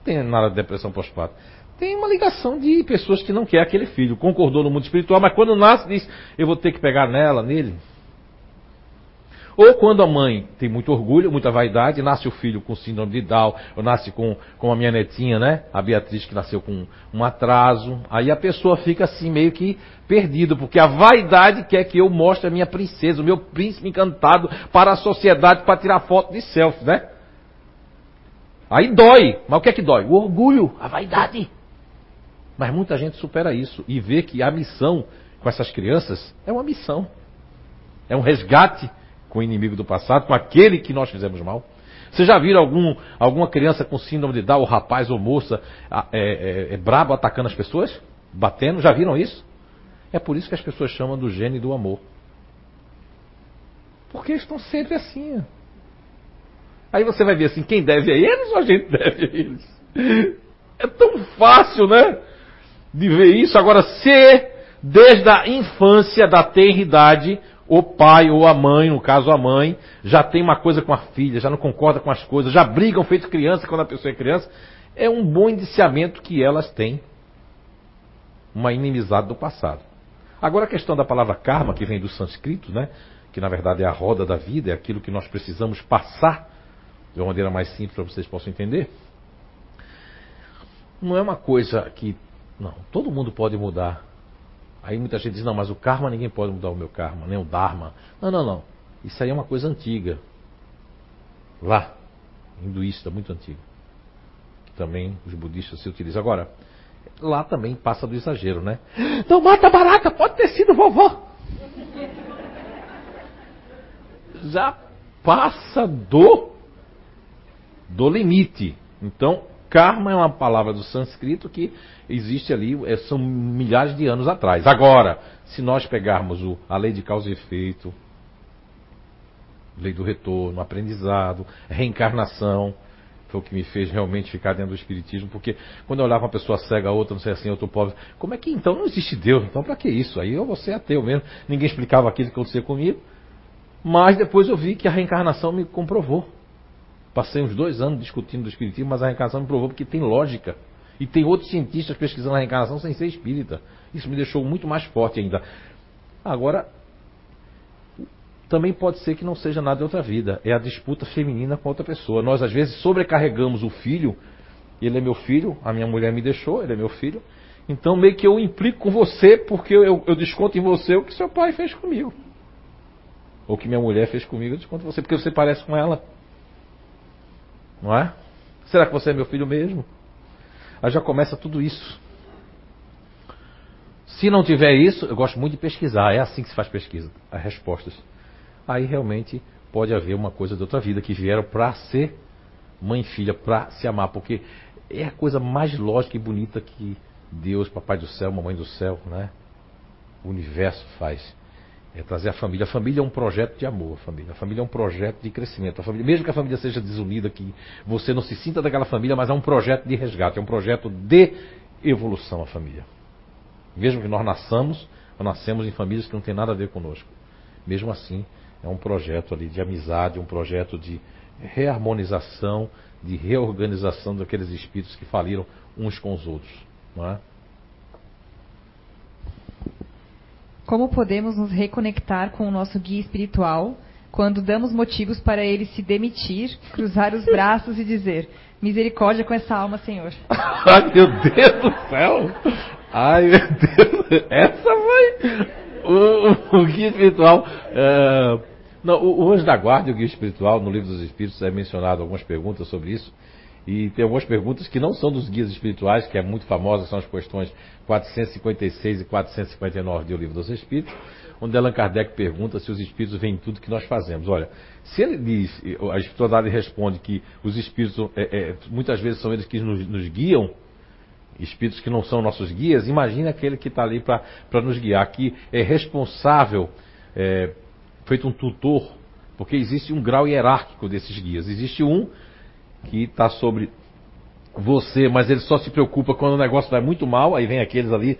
tem nada de depressão pós-parto tem uma ligação de pessoas que não quer aquele filho. Concordou no mundo espiritual, mas quando nasce diz, eu vou ter que pegar nela, nele. Ou quando a mãe tem muito orgulho, muita vaidade, nasce o filho com síndrome de Down, ou nasce com, com a minha netinha, né? A Beatriz que nasceu com um atraso. Aí a pessoa fica assim meio que perdido, porque a vaidade quer que eu mostre a minha princesa, o meu príncipe encantado para a sociedade para tirar foto de selfie, né? Aí dói. Mas o que é que dói? O orgulho, a vaidade. Mas muita gente supera isso e vê que a missão com essas crianças é uma missão. É um resgate com o inimigo do passado, com aquele que nós fizemos mal. Vocês já viram algum, alguma criança com síndrome de Down, ou rapaz ou moça, é, é, é brabo atacando as pessoas? Batendo? Já viram isso? É por isso que as pessoas chamam do gene do amor. Porque eles estão sempre assim. Aí você vai ver assim, quem deve a eles ou a gente deve a eles? É tão fácil, né? De ver isso. Agora, se desde a infância da tenridade, o pai ou a mãe, no caso a mãe, já tem uma coisa com a filha, já não concorda com as coisas, já brigam feito criança quando a pessoa é criança, é um bom indiciamento que elas têm uma inimizade do passado. Agora a questão da palavra karma, que vem do sânscrito, né? que na verdade é a roda da vida, é aquilo que nós precisamos passar de uma maneira mais simples para vocês possam entender. Não é uma coisa que. Não, todo mundo pode mudar. Aí muita gente diz, não, mas o karma ninguém pode mudar o meu karma, nem o Dharma. Não, não, não. Isso aí é uma coisa antiga. Lá, hinduísta, muito antiga. Também os budistas se utilizam. Agora, lá também passa do exagero, né? Não mata barata, pode ter sido vovó. Já passa do do limite. Então, karma é uma palavra do sânscrito que existe ali, é, são milhares de anos atrás. Agora, se nós pegarmos o, a lei de causa e efeito, lei do retorno, aprendizado, reencarnação, foi o que me fez realmente ficar dentro do espiritismo, porque quando eu olhava uma pessoa cega, outra, não sei assim, outro pobre, como é que então não existe Deus? Então para que isso? Aí eu vou ser ateu mesmo, ninguém explicava aquilo que acontecia comigo, mas depois eu vi que a reencarnação me comprovou. Passei uns dois anos discutindo do espiritismo, mas a reencarnação me provou porque tem lógica. E tem outros cientistas pesquisando a reencarnação sem ser espírita. Isso me deixou muito mais forte ainda. Agora, também pode ser que não seja nada de outra vida. É a disputa feminina com outra pessoa. Nós, às vezes, sobrecarregamos o filho. Ele é meu filho, a minha mulher me deixou, ele é meu filho. Então, meio que eu implico com você, porque eu, eu desconto em você o que seu pai fez comigo. Ou que minha mulher fez comigo, eu desconto em você, porque você parece com ela. Não é? Será que você é meu filho mesmo? Aí já começa tudo isso. Se não tiver isso, eu gosto muito de pesquisar. É assim que se faz pesquisa, as respostas aí realmente pode haver uma coisa de outra vida que vieram para ser mãe e filha, para se amar, porque é a coisa mais lógica e bonita que Deus, Papai do Céu, Mamãe do Céu, né? O universo faz. É trazer a família. A família é um projeto de amor, a família. A família é um projeto de crescimento. A família, mesmo que a família seja desunida, que você não se sinta daquela família, mas é um projeto de resgate, é um projeto de evolução a família. Mesmo que nós nasçamos, nós nascemos em famílias que não tem nada a ver conosco. Mesmo assim, é um projeto ali de amizade, um projeto de reharmonização, de reorganização daqueles espíritos que faliram uns com os outros. Não é? Como podemos nos reconectar com o nosso guia espiritual quando damos motivos para ele se demitir, cruzar os braços e dizer: Misericórdia com essa alma, Senhor? Ai, meu Deus do céu! Ai, meu Deus! Essa foi. O, o guia espiritual. Uh não, o, o Anjo da Guarda e o Guia Espiritual, no Livro dos Espíritos, é mencionado algumas perguntas sobre isso. E tem algumas perguntas que não são dos guias espirituais, que é muito famosa, são as questões 456 e 459 do Livro dos Espíritos, onde Allan Kardec pergunta se os espíritos veem tudo que nós fazemos. Olha, se ele diz, a espiritualidade responde que os espíritos, é, é, muitas vezes são eles que nos, nos, guiam, espíritos que não são nossos guias, imagine aquele que está ali para nos guiar, que é responsável é, feito um tutor, porque existe um grau hierárquico desses guias. Existe um que está sobre você, mas ele só se preocupa quando o negócio vai muito mal, aí vem aqueles ali,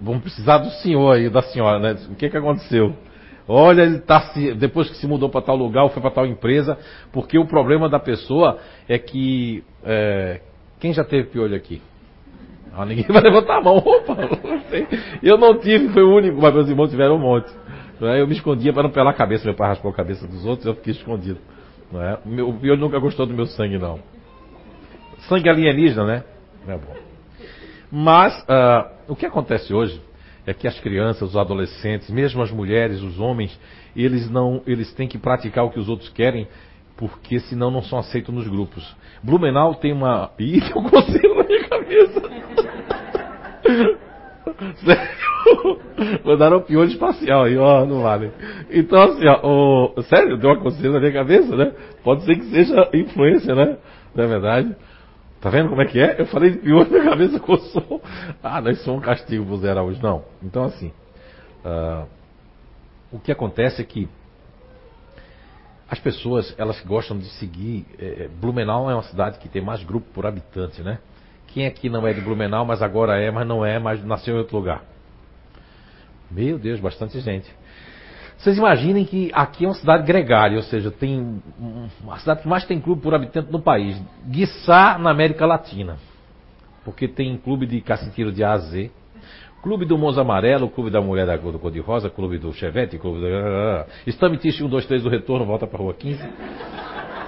vamos precisar do senhor aí, da senhora, né? O que, que aconteceu? Olha, ele está depois que se mudou para tal lugar ou foi para tal empresa, porque o problema da pessoa é que é, quem já teve piolho aqui? Ah, ninguém vai levantar a mão. Opa, eu não tive, foi o único, mas meus irmãos tiveram um monte. Eu me escondia para não pelar a cabeça. Meu pai raspou a cabeça dos outros, eu fiquei escondido. Não é? O meu, ele nunca gostou do meu sangue, não. Sangue alienígena, né? Não é bom. Mas uh, o que acontece hoje é que as crianças, os adolescentes, mesmo as mulheres, os homens, eles não, eles têm que praticar o que os outros querem, porque senão não são aceitos nos grupos. Blumenau tem uma. Ih, tem um conselho na minha cabeça. Mandaram piolho espacial aí, ó, não vale. Então, assim, ó, o... sério, deu uma consciência na minha cabeça, né? Pode ser que seja influência, né? Não é verdade? Tá vendo como é que é? Eu falei de piolho, minha cabeça coçou. Ah, isso é um castigo pro Zé Araújo. Não. Então, assim, uh, o que acontece é que as pessoas elas gostam de seguir. É, Blumenau é uma cidade que tem mais grupo por habitante, né? Quem aqui não é de Blumenau, mas agora é, mas não é, mas nasceu em outro lugar? Meu Deus, bastante gente. Vocês imaginem que aqui é uma cidade gregária, ou seja, tem a cidade que mais tem clube por habitante no país, Guiçá na América Latina. Porque tem clube de caceteiro de A a Z, clube do Monza Amarelo, clube da Mulher da Cor de Rosa, clube do Chevette, clube do... Stamitich 1, 2, 3 do Retorno, volta para a Rua 15.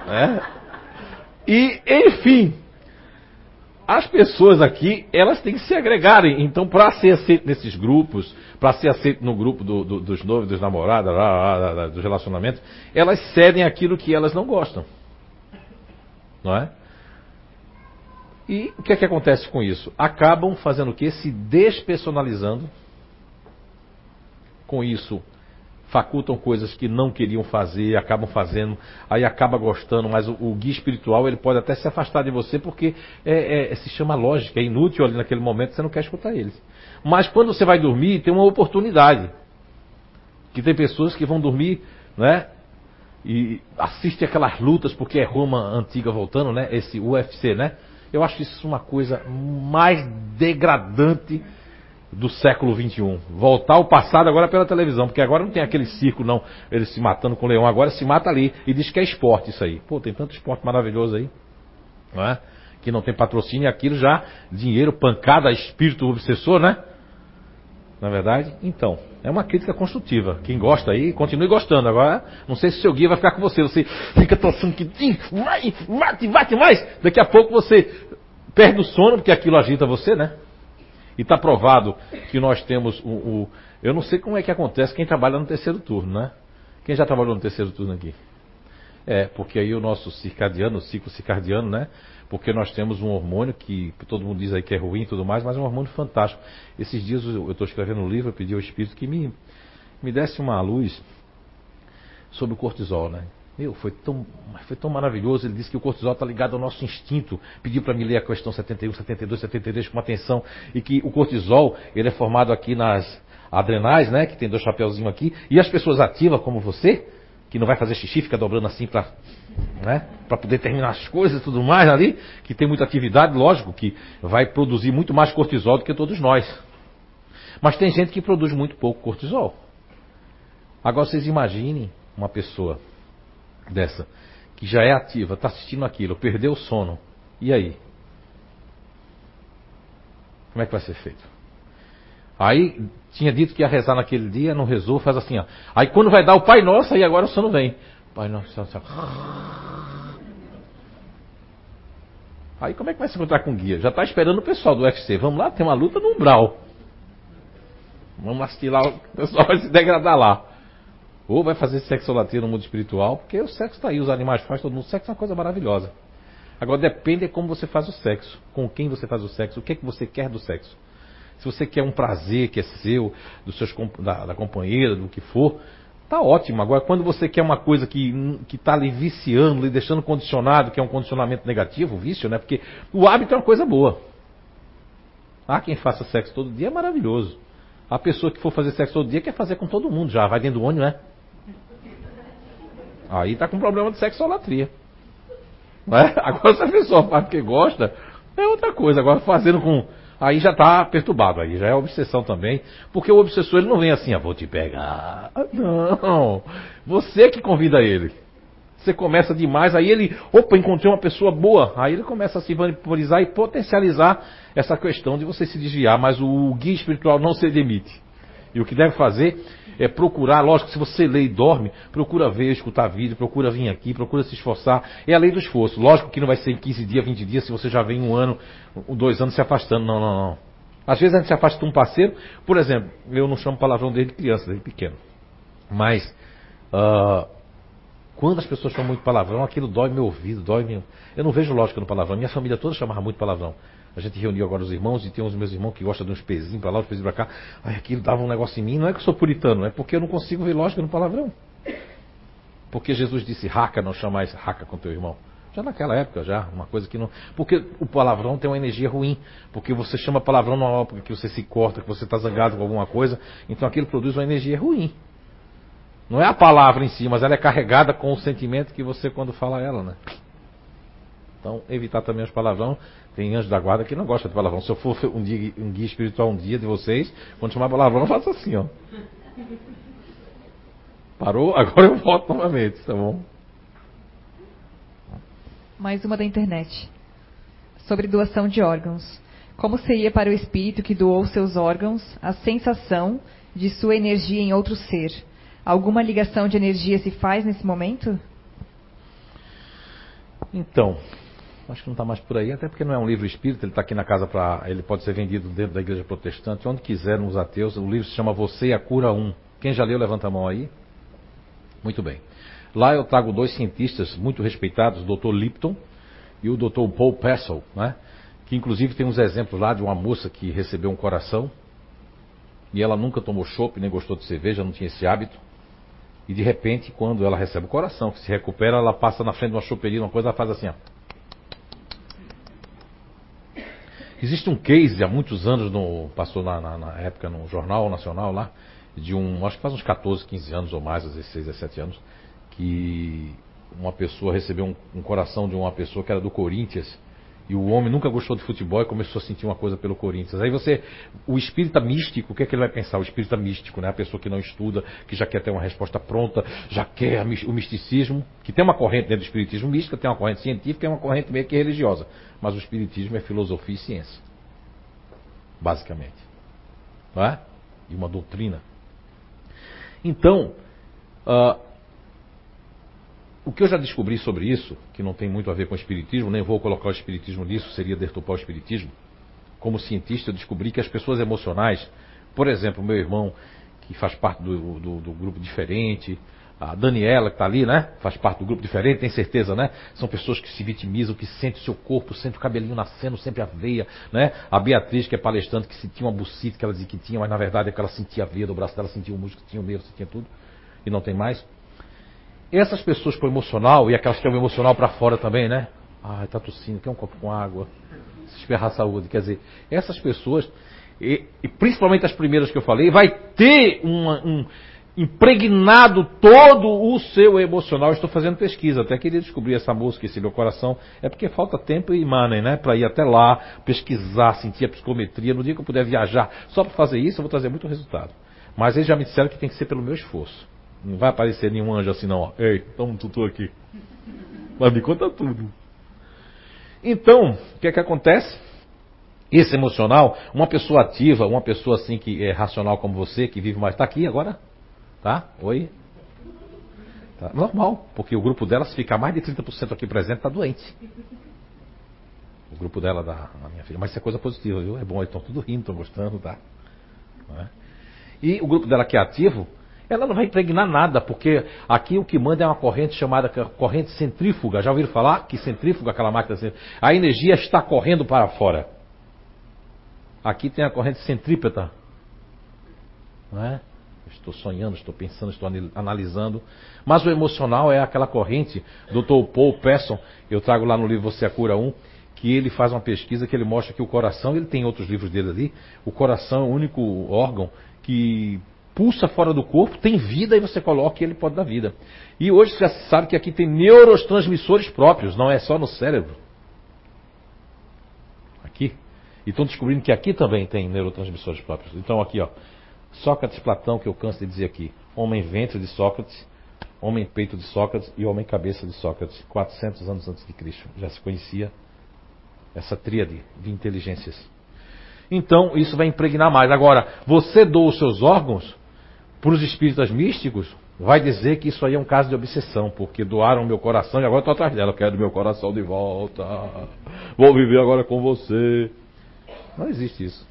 É? E, enfim, as pessoas aqui, elas têm que se agregarem. Então, para ser aceito nesses grupos, para ser aceito no grupo do, do, dos noivos, dos namorados, dos relacionamentos, elas cedem aquilo que elas não gostam. Não é? E o que é que acontece com isso? Acabam fazendo o quê? Se despersonalizando. Com isso, facultam coisas que não queriam fazer, acabam fazendo, aí acaba gostando, mas o, o, guia espiritual ele pode até se afastar de você porque é, é, se chama lógica, é inútil ali naquele momento, você não quer escutar eles. Mas quando você vai dormir, tem uma oportunidade. Que tem pessoas que vão dormir, né? E assistem aquelas lutas, porque é Roma antiga voltando, né? Esse UFC, né? Eu acho isso uma coisa mais degradante do século XXI. Voltar ao passado agora pela televisão, porque agora não tem aquele circo, não, eles se matando com o leão, agora se mata ali e diz que é esporte isso aí. Pô, tem tanto esporte maravilhoso aí, não é? Que não tem patrocínio e aquilo já, dinheiro, pancada, espírito obsessor, né? Na é verdade? Então, é uma crítica construtiva. Quem gosta aí, continue gostando. Agora, não sei se seu guia vai ficar com você. Você fica torcendo que vai, bate, bate mais. Daqui a pouco você perde o sono, porque aquilo agita você, né? E está provado que nós temos o, o, Eu não sei como é que acontece quem trabalha no terceiro turno, né? Quem já trabalhou no terceiro turno aqui? É, porque aí o nosso circadiano, o ciclo circadiano, né? Porque nós temos um hormônio que todo mundo diz aí que é ruim e tudo mais, mas é um hormônio fantástico. Esses dias eu estou escrevendo um livro, eu pedi ao Espírito que me, me desse uma luz sobre o cortisol, né? Meu, foi tão, foi tão maravilhoso. Ele disse que o cortisol está ligado ao nosso instinto. Pediu para me ler a questão 71, 72, 73 com atenção. E que o cortisol, ele é formado aqui nas adrenais, né? Que tem dois chapéuzinhos aqui. E as pessoas ativas, como você, que não vai fazer xixi, fica dobrando assim para né, poder terminar as coisas e tudo mais ali, que tem muita atividade, lógico que vai produzir muito mais cortisol do que todos nós. Mas tem gente que produz muito pouco cortisol. Agora vocês imaginem uma pessoa dessa, que já é ativa, está assistindo aquilo, perdeu o sono. E aí? Como é que vai ser feito? Aí tinha dito que ia rezar naquele dia, não rezou, faz assim, ó. Aí quando vai dar o Pai Nosso, aí agora o sono vem. Pai Nosso, assim, Aí como é que vai se encontrar com o guia? Já está esperando o pessoal do UFC. Vamos lá, tem uma luta no umbral. Vamos assistir lá, o pessoal vai se degradar lá. Ou vai fazer sexolatria no mundo espiritual, porque o sexo está aí, os animais fazem, todo mundo. Sexo é uma coisa maravilhosa. Agora depende de como você faz o sexo, com quem você faz o sexo, o que é que você quer do sexo. Se você quer um prazer que é seu, dos seus, da, da companheira, do que for, tá ótimo. Agora, quando você quer uma coisa que está lhe viciando, lhe deixando condicionado, que é um condicionamento negativo, vício, né? Porque o hábito é uma coisa boa. Há quem faça sexo todo dia, é maravilhoso. A pessoa que for fazer sexo todo dia quer fazer com todo mundo já, vai dentro do ônibus, né? Aí tá com problema de sexolatria. Né? Agora se a pessoa faz porque gosta, é outra coisa. Agora fazendo com. Aí já está perturbado, aí já é obsessão também. Porque o obsessor ele não vem assim, ah, vou te pegar. Não. Você que convida ele. Você começa demais, aí ele, opa, encontrei uma pessoa boa. Aí ele começa a se vaporizar e potencializar essa questão de você se desviar. Mas o guia espiritual não se demite. E o que deve fazer é procurar, lógico, se você lê e dorme, procura ver, escutar vídeo, procura vir aqui, procura se esforçar. É a lei do esforço. Lógico que não vai ser em 15 dias, 20 dias, se você já vem um ano, dois anos se afastando. Não, não, não. Às vezes a gente se afasta de um parceiro. Por exemplo, eu não chamo palavrão desde criança, desde pequeno. Mas, uh, quando as pessoas chamam muito palavrão, aquilo dói meu ouvido, dói meu. Eu não vejo lógica no palavrão. Minha família toda chamava muito palavrão. A gente reuniu agora os irmãos e tem uns meus irmãos que gostam de uns pezinhos para lá, uns pezinhos para cá. Aí aquilo dava um negócio em mim. Não é que eu sou puritano, é porque eu não consigo ver lógica no palavrão. Porque Jesus disse raca, não chamais raca com teu irmão. Já naquela época, já, uma coisa que não. Porque o palavrão tem uma energia ruim. Porque você chama palavrão numa época que você se corta, que você está zangado com alguma coisa. Então aquilo produz uma energia ruim. Não é a palavra em si, mas ela é carregada com o sentimento que você quando fala ela, né? Então, evitar também os palavrão. Tem anjo da guarda que não gosta de palavrão. Se eu for um, dia, um guia espiritual um dia de vocês, quando chamar palavrão, eu faço assim, ó. Parou? Agora eu volto novamente, tá bom? Mais uma da internet. Sobre doação de órgãos. Como seria para o espírito que doou seus órgãos a sensação de sua energia em outro ser? Alguma ligação de energia se faz nesse momento? Então, acho que não está mais por aí, até porque não é um livro espírita, ele está aqui na casa para. Ele pode ser vendido dentro da igreja protestante, onde quiser, nos ateus. O livro se chama Você e a Cura 1. Quem já leu, levanta a mão aí. Muito bem. Lá eu trago dois cientistas muito respeitados, o Dr. Lipton e o Dr. Paul Pessel, né? que inclusive tem uns exemplos lá de uma moça que recebeu um coração e ela nunca tomou chopp, nem gostou de cerveja, não tinha esse hábito. E de repente, quando ela recebe o coração, que se recupera, ela passa na frente de uma choperia, uma coisa, ela faz assim, ó. Existe um case há muitos anos, no, passou na, na, na, época no Jornal Nacional lá, de um, acho que faz uns 14, 15 anos ou mais, 16, 17 anos, que uma pessoa recebeu um, um coração de uma pessoa que era do Corinthians e o homem nunca gostou de futebol e começou a sentir uma coisa pelo Corinthians. Aí você, o espírita místico, o que é que ele vai pensar? O espírita místico, né? A pessoa que não estuda, que já quer ter uma resposta pronta, já quer o misticismo, que tem uma corrente dentro do espiritismo místico, tem uma corrente científica e uma corrente meio que religiosa. Mas o espiritismo é filosofia e ciência. Basicamente. Não é? E uma doutrina. Então, uh, o que eu já descobri sobre isso, que não tem muito a ver com o espiritismo, nem vou colocar o espiritismo nisso, seria dertupar o espiritismo. Como cientista, eu descobri que as pessoas emocionais, por exemplo, meu irmão, que faz parte do, do, do grupo diferente, a Daniela, que está ali, né? Faz parte do grupo diferente, tem certeza, né? São pessoas que se vitimizam, que sentem o seu corpo, sentem o cabelinho nascendo, sempre a veia, né? A Beatriz, que é palestrante, que sentia uma bucite que ela dizia que tinha, mas na verdade é que ela sentia a veia do braço dela, sentia o músculo, tinha o nervo, sentia tudo, e não tem mais. Essas pessoas com emocional, e aquelas que têm o emocional para fora também, né? Ai, tá tossindo, quer um copo com água, se esperar saúde. Quer dizer, essas pessoas, e, e, principalmente as primeiras que eu falei, vai ter um impregnado todo o seu emocional. Estou fazendo pesquisa, até queria descobrir essa música, esse meu coração. É porque falta tempo e money, né? Para ir até lá, pesquisar, sentir a psicometria. No dia que eu puder viajar só para fazer isso, eu vou trazer muito resultado. Mas eles já me disseram que tem que ser pelo meu esforço. Não vai aparecer nenhum anjo assim, não. Ó. Ei, toma um tutu aqui. Mas me conta tudo. Então, o que é que acontece? Esse emocional, uma pessoa ativa, uma pessoa assim que é racional como você, que vive mais. Está aqui agora? Tá? Oi? Tá. Normal, porque o grupo dela, se ficar mais de 30% aqui presente, está doente. O grupo dela, da, da, minha filha. Mas isso é coisa positiva, viu? É bom, eles estão tudo rindo, estão gostando, tá? É? E o grupo dela que é ativo, ela não vai impregnar nada, porque aqui o que manda é uma corrente chamada corrente centrífuga. Já ouviram falar que centrífuga, aquela máquina A energia está correndo para fora. Aqui tem a corrente centrípeta. Não é? Estou sonhando, estou pensando, estou analisando. Mas o emocional é aquela corrente. Dr. Paul Pesson, eu trago lá no livro Você a Cura 1, que ele faz uma pesquisa que ele mostra que o coração, ele tem outros livros dele ali, o coração é o único órgão que pulsa fora do corpo, tem vida e você coloca e ele pode dar vida. E hoje você já sabe que aqui tem neurotransmissores próprios, não é só no cérebro. Aqui. E estão descobrindo que aqui também tem neurotransmissores próprios. Então aqui, ó. Sócrates Platão, que eu canso de dizer aqui. Homem ventre de Sócrates, homem peito de Sócrates e homem cabeça de Sócrates. 400 anos antes de Cristo. Já se conhecia essa tríade de inteligências. Então, isso vai impregnar mais. Agora, você doa os seus órgãos, para os espíritas místicos, vai dizer que isso aí é um caso de obsessão, porque doaram meu coração e agora estou atrás dela. Quero meu coração de volta. Vou viver agora com você. Não existe isso.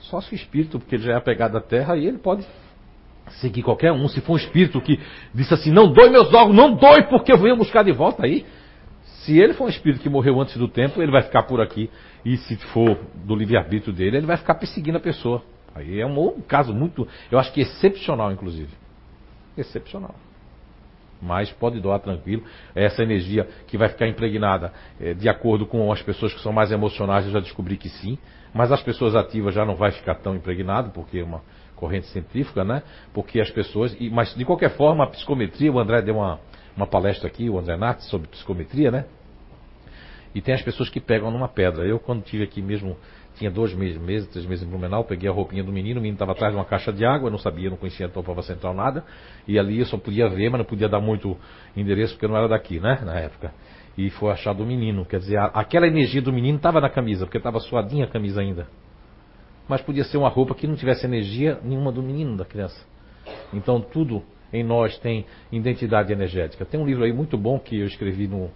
Só se o espírito, porque ele já é apegado à terra, e ele pode seguir qualquer um. Se for um espírito que disse assim: Não doe meus órgãos, não doe porque eu venho buscar de volta aí. Se ele for um espírito que morreu antes do tempo, ele vai ficar por aqui. E se for do livre-arbítrio dele, ele vai ficar perseguindo a pessoa. Aí é um, caso muito, eu acho que excepcional, inclusive. Excepcional. Mas pode doar tranquilo. Essa energia que vai ficar impregnada, é, de acordo com as pessoas que são mais emocionais, eu já descobri que sim. Mas as pessoas ativas já não vai ficar tão impregnado, porque é uma corrente centrífuga, né? Porque as pessoas. E, mas de qualquer forma, a psicometria, o André deu uma, uma palestra aqui, o André Nath, sobre psicometria, né? E tem as pessoas que pegam numa pedra. Eu, quando tive aqui mesmo, tinha dois meses, meses três meses em Blumenau, peguei a roupinha do menino, o menino estava atrás de uma caixa de água, eu não sabia, não conhecia a Topava Central nada, e ali eu só podia ver, mas não podia dar muito endereço, porque eu não era daqui, né, na época. E foi achado o menino, quer dizer, a, aquela energia do menino estava na camisa, porque estava suadinha a camisa ainda. Mas podia ser uma roupa que não tivesse energia nenhuma do menino, da criança. Então tudo em nós tem identidade energética. Tem um livro aí muito bom que eu escrevi no,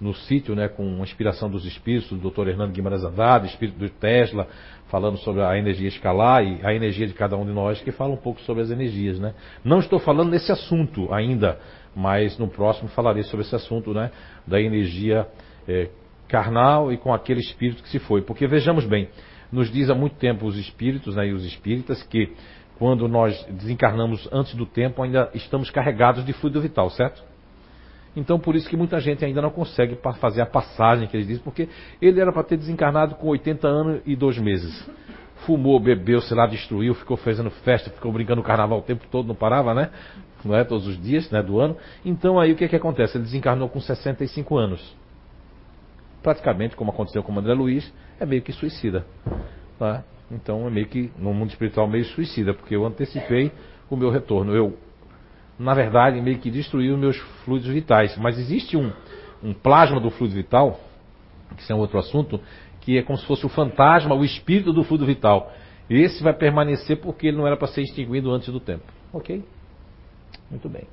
no sítio, né, com inspiração dos espíritos do Dr. Hernando Guimarães Andrade, espírito do Tesla, falando sobre a energia escalar e a energia de cada um de nós, que fala um pouco sobre as energias, né? Não estou falando nesse assunto ainda, mas no próximo falarei sobre esse assunto, né, da energia é, carnal e com aquele espírito que se foi. Porque vejamos bem, nos diz há muito tempo os espíritos né, e os espíritas que quando nós desencarnamos antes do tempo ainda estamos carregados de fluido vital, certo? Então por isso que muita gente ainda não consegue fazer a passagem que eles dizem, porque ele era para ter desencarnado com 80 anos e dois meses. Fumou, bebeu, sei lá, destruiu, ficou fazendo festa, ficou brincando carnaval o tempo todo, não parava, né? Não é? Todos os dias né, do ano. Então aí o que, que acontece? Ele desencarnou com 65 anos. Praticamente, como aconteceu com o André Luiz, é meio que suicida. Tá? Então é meio que, no mundo espiritual, meio suicida, porque eu antecipei o meu retorno. Eu na verdade, meio que destruiu meus fluidos vitais. Mas existe um, um plasma do fluido vital, que isso é um outro assunto, que é como se fosse o fantasma, o espírito do fluido vital. Esse vai permanecer porque ele não era para ser extinguido antes do tempo. Ok? Muito bem.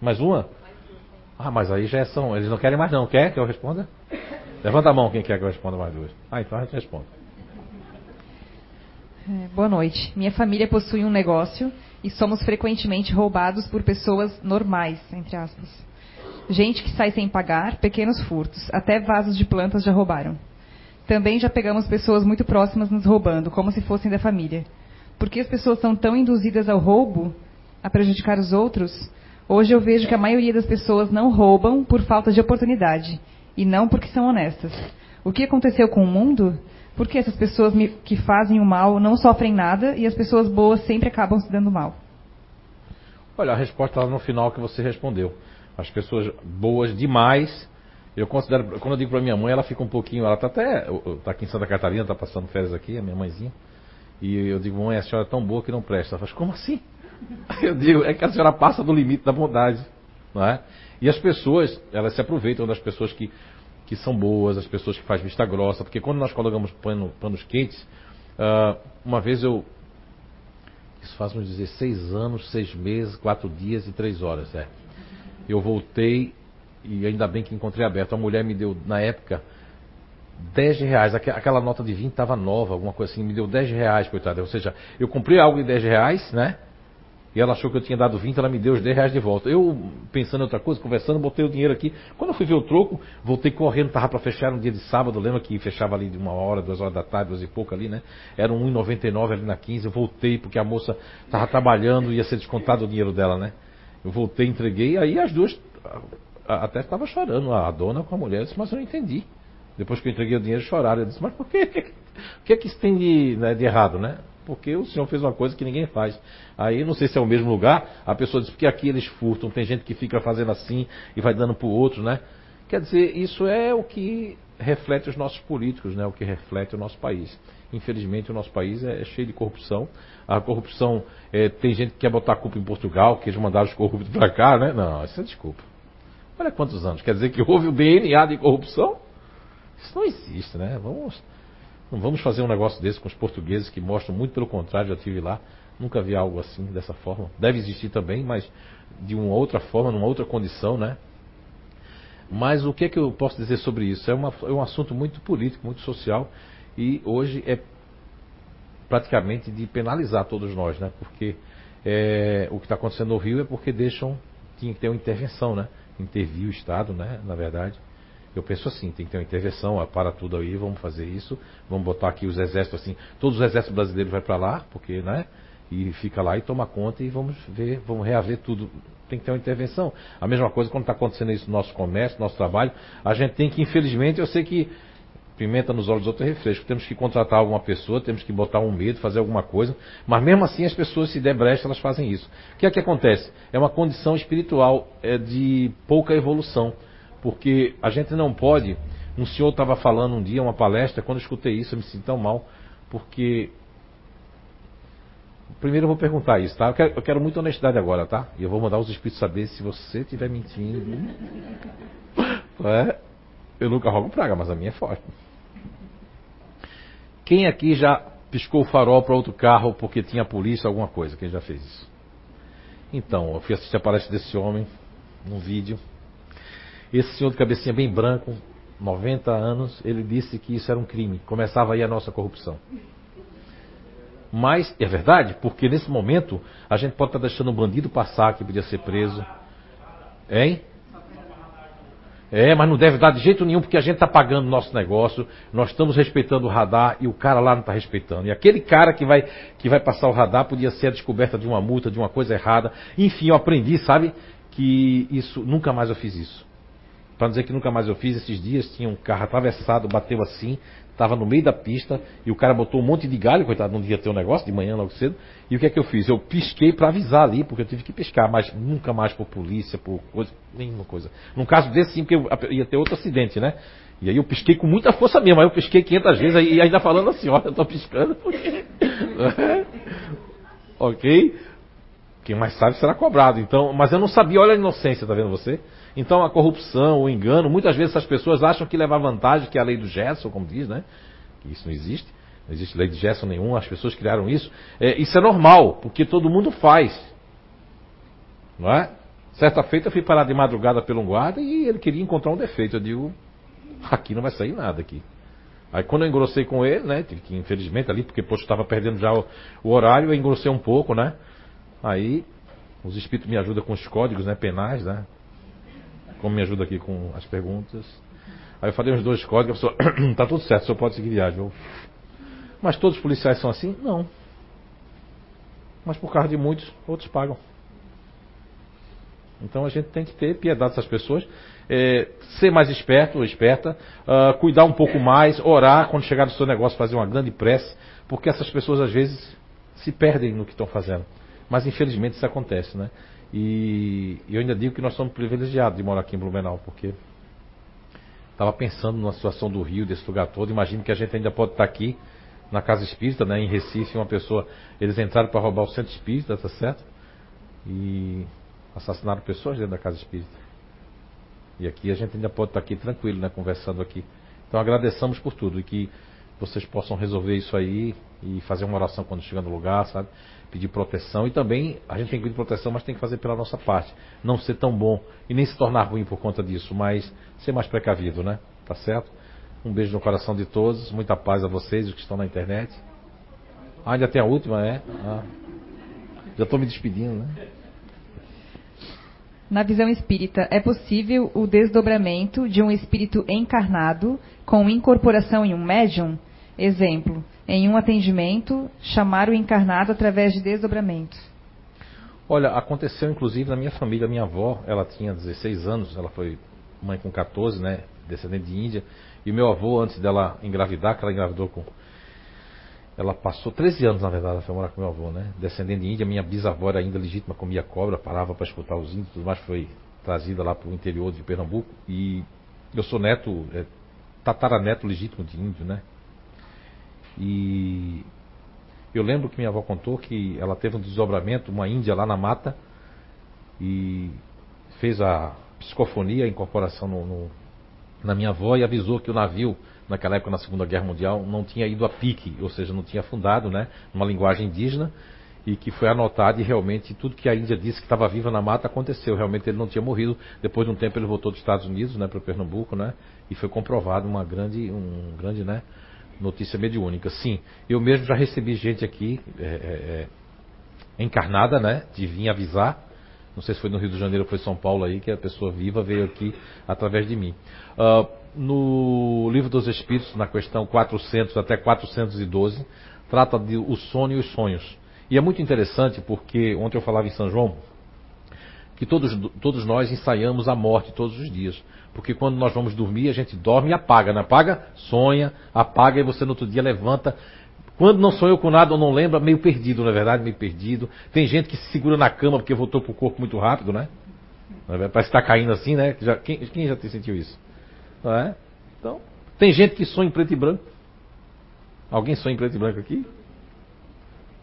Mais uma? Ah, mas aí já são. Eles não querem mais não. Quer que eu responda? Levanta a mão quem quer que eu responda mais duas. Ah, então a gente responde. É, boa noite. Minha família possui um negócio e somos frequentemente roubados por pessoas normais, entre aspas. Gente que sai sem pagar, pequenos furtos, até vasos de plantas já roubaram. Também já pegamos pessoas muito próximas nos roubando, como se fossem da família. Por que as pessoas são tão induzidas ao roubo, a prejudicar os outros? Hoje eu vejo que a maioria das pessoas não roubam por falta de oportunidade e não porque são honestas. O que aconteceu com o mundo? Porque essas pessoas que fazem o mal não sofrem nada e as pessoas boas sempre acabam se dando mal? Olha, a resposta está no final que você respondeu. As pessoas boas demais, eu considero, quando eu digo para minha mãe, ela fica um pouquinho, ela está até, está aqui em Santa Catarina, está passando férias aqui, a minha mãezinha, e eu digo, mãe, a senhora é tão boa que não presta. Ela fala, como assim? Eu digo, é que a senhora passa do limite da bondade, não é? E as pessoas, elas se aproveitam das pessoas que que são boas, as pessoas que fazem vista grossa, porque quando nós colocamos pano, panos quentes, uh, uma vez eu. Isso faz uns 16 anos, 6 meses, 4 dias e 3 horas, é. Eu voltei e ainda bem que encontrei aberto. A mulher me deu, na época, 10 reais. Aquela nota de 20 estava nova, alguma coisa assim, me deu 10 reais, coitada. Ou seja, eu comprei algo de 10 reais, né? E ela achou que eu tinha dado 20, ela me deu os 10 reais de volta. Eu, pensando em outra coisa, conversando, botei o dinheiro aqui. Quando eu fui ver o troco, voltei correndo, estava para fechar um dia de sábado, lembra que fechava ali de uma hora, duas horas da tarde, duas e pouco ali, né? Era um 1,99 ali na 15, eu voltei, porque a moça estava trabalhando, ia ser descontado o dinheiro dela, né? Eu voltei, entreguei, aí as duas até estava chorando, a dona com a mulher, eu disse, mas eu não entendi. Depois que eu entreguei o dinheiro, choraram. Eu disse, mas por quê? O que é que isso tem de, né, de errado, né? Porque o senhor fez uma coisa que ninguém faz. Aí não sei se é o mesmo lugar, a pessoa diz, porque aqui eles furtam, tem gente que fica fazendo assim e vai dando para o outro, né? Quer dizer, isso é o que reflete os nossos políticos, né? O que reflete o nosso país. Infelizmente o nosso país é, é cheio de corrupção. A corrupção, é, tem gente que quer botar a culpa em Portugal, que eles mandaram os corruptos para cá, né? Não, isso é desculpa. Olha quantos anos. Quer dizer que houve o DNA de corrupção? Isso não existe, né? Vamos não vamos fazer um negócio desse com os portugueses que mostram muito pelo contrário, já tive lá, nunca vi algo assim, dessa forma. Deve existir também, mas de uma outra forma, numa outra condição, né? Mas o que é que eu posso dizer sobre isso? É, uma, é um assunto muito político, muito social e hoje é praticamente de penalizar todos nós, né? Porque é, o que está acontecendo no Rio é porque deixam, tinha que ter uma intervenção, né? Intervir o Estado, né? Na verdade eu penso assim, tem que ter uma intervenção, para tudo aí, vamos fazer isso, vamos botar aqui os exércitos assim, todos os exércitos brasileiros vai para lá, porque, né? E fica lá e toma conta e vamos ver, vamos reaver tudo. Tem que ter uma intervenção. A mesma coisa quando está acontecendo isso no nosso comércio, no nosso trabalho, a gente tem que, infelizmente, eu sei que pimenta nos olhos dos outros é refresco. Temos que contratar alguma pessoa, temos que botar um medo, fazer alguma coisa, mas mesmo assim as pessoas se der brecha, elas fazem isso. O que é que acontece? É uma condição espiritual é de pouca evolução, porque a gente não pode. Um senhor estava falando um dia, uma palestra, quando eu escutei isso, eu me senti tão mal, porque Primeiro eu vou perguntar isso, tá? Eu quero, eu quero muita honestidade agora, tá? E eu vou mandar os espíritos saber se você estiver mentindo. É, eu nunca rogo praga, mas a minha é forte. Quem aqui já piscou o farol para outro carro porque tinha polícia, alguma coisa? Quem já fez isso? Então, eu fui assistir a palestra desse homem, num vídeo. Esse senhor de cabecinha bem branco, 90 anos, ele disse que isso era um crime. Começava aí a nossa corrupção. Mas é verdade, porque nesse momento a gente pode estar deixando um bandido passar que podia ser preso. Hein? É, mas não deve dar de jeito nenhum, porque a gente está pagando nosso negócio, nós estamos respeitando o radar e o cara lá não está respeitando. E aquele cara que vai, que vai passar o radar podia ser a descoberta de uma multa, de uma coisa errada. Enfim, eu aprendi, sabe, que isso, nunca mais eu fiz isso. Para dizer que nunca mais eu fiz, esses dias tinha um carro atravessado, bateu assim, estava no meio da pista e o cara botou um monte de galho, coitado, não devia ter um negócio de manhã logo cedo. E o que é que eu fiz? Eu pisquei para avisar ali, porque eu tive que piscar, mas nunca mais por polícia, por coisa, nenhuma coisa. Num caso desse sim, porque ia ter outro acidente, né? E aí eu pisquei com muita força mesmo, aí eu pisquei 500 vezes e ainda falando assim, olha, eu tô piscando ok? Quem mais sabe será cobrado. Então, mas eu não sabia, olha a inocência, tá vendo você? Então a corrupção, o engano, muitas vezes essas pessoas acham que levar vantagem, que é a lei do Gerson, como diz, né? Que isso não existe. Não existe lei de Gerson nenhuma, as pessoas criaram isso. É, isso é normal, porque todo mundo faz. Não é? Certa feita eu fui parar de madrugada pelo guarda e ele queria encontrar um defeito. Eu digo, aqui não vai sair nada aqui. Aí quando eu engrossei com ele, né? Tive que, infelizmente, ali, porque poxa, estava perdendo já o, o, horário, eu engrossei um pouco, né? Aí os espíritos me ajudam com os códigos né, penais, né? Como me ajuda aqui com as perguntas. Aí eu falei uns dois códigos, a pessoa, tá tudo certo, senhor pode seguir viagem. Eu, mas todos os policiais são assim? Não. Mas por causa de muitos, outros pagam. Então a gente tem que ter piedade dessas pessoas, é, ser mais esperto ou esperta, uh, cuidar um pouco mais, orar quando chegar no seu negócio, fazer uma grande prece, porque essas pessoas às vezes se perdem no que estão fazendo. Mas infelizmente isso acontece, né? E eu ainda digo que nós somos privilegiados de morar aqui em Blumenau, porque estava pensando na situação do Rio, desse lugar todo. Imagino que a gente ainda pode estar aqui na Casa Espírita, né, em Recife, uma pessoa. Eles entraram para roubar o centro espírita, tá certo? E assassinaram pessoas dentro da Casa Espírita. E aqui a gente ainda pode estar aqui tranquilo, né, conversando aqui. Então agradecemos por tudo e que vocês possam resolver isso aí e fazer uma oração quando chegar no lugar, sabe? Pedir proteção e também a gente tem que pedir proteção, mas tem que fazer pela nossa parte. Não ser tão bom e nem se tornar ruim por conta disso, mas ser mais precavido, né? Tá certo? Um beijo no coração de todos, muita paz a vocês, os que estão na internet. Ah, ainda tem a última, é? Ah, já estou me despedindo, né? Na visão espírita, é possível o desdobramento de um espírito encarnado com incorporação em um médium? Exemplo, em um atendimento, chamar o encarnado através de desdobramento. Olha, aconteceu inclusive na minha família, minha avó, ela tinha 16 anos, ela foi mãe com 14, né, descendente de Índia, e meu avô, antes dela engravidar, que ela engravidou com ela passou 13 anos, na verdade, ela foi morar com meu avô, né? Descendente de Índia, minha bisavó era ainda legítima, comia cobra, parava para escutar os índios, tudo mais, foi trazida lá para o interior de Pernambuco. E eu sou neto, é, tataraneto legítimo de índio, né? E eu lembro que minha avó contou que ela teve um desdobramento, uma índia lá na mata, e fez a psicofonia, a incorporação no, no, na minha avó e avisou que o navio naquela época, na Segunda Guerra Mundial, não tinha ido a pique, ou seja, não tinha afundado, né, numa linguagem indígena, e que foi anotado e realmente tudo que a Índia disse que estava viva na mata aconteceu. Realmente ele não tinha morrido. Depois de um tempo ele voltou dos Estados Unidos, né, para Pernambuco, né, e foi comprovado uma grande, um grande, né, notícia mediúnica. Sim, eu mesmo já recebi gente aqui é, é, é encarnada, né, de vir avisar. Não sei se foi no Rio de Janeiro ou foi São Paulo aí que a pessoa viva veio aqui através de mim. Uh, no Livro dos Espíritos, na questão 400 até 412, trata de o sono e os sonhos. E é muito interessante porque ontem eu falava em São João que todos, todos nós ensaiamos a morte todos os dias. Porque quando nós vamos dormir, a gente dorme e apaga, não apaga? Sonha, apaga e você no outro dia levanta. Quando não sonhou com nada ou não lembra, meio perdido, na é verdade, meio perdido. Tem gente que se segura na cama porque voltou pro corpo muito rápido, né? É Parece estar tá caindo assim, né? Já, quem, quem, já sentiu isso? Não é? Então, tem gente que sonha em preto e branco. Alguém sonha em preto e branco aqui?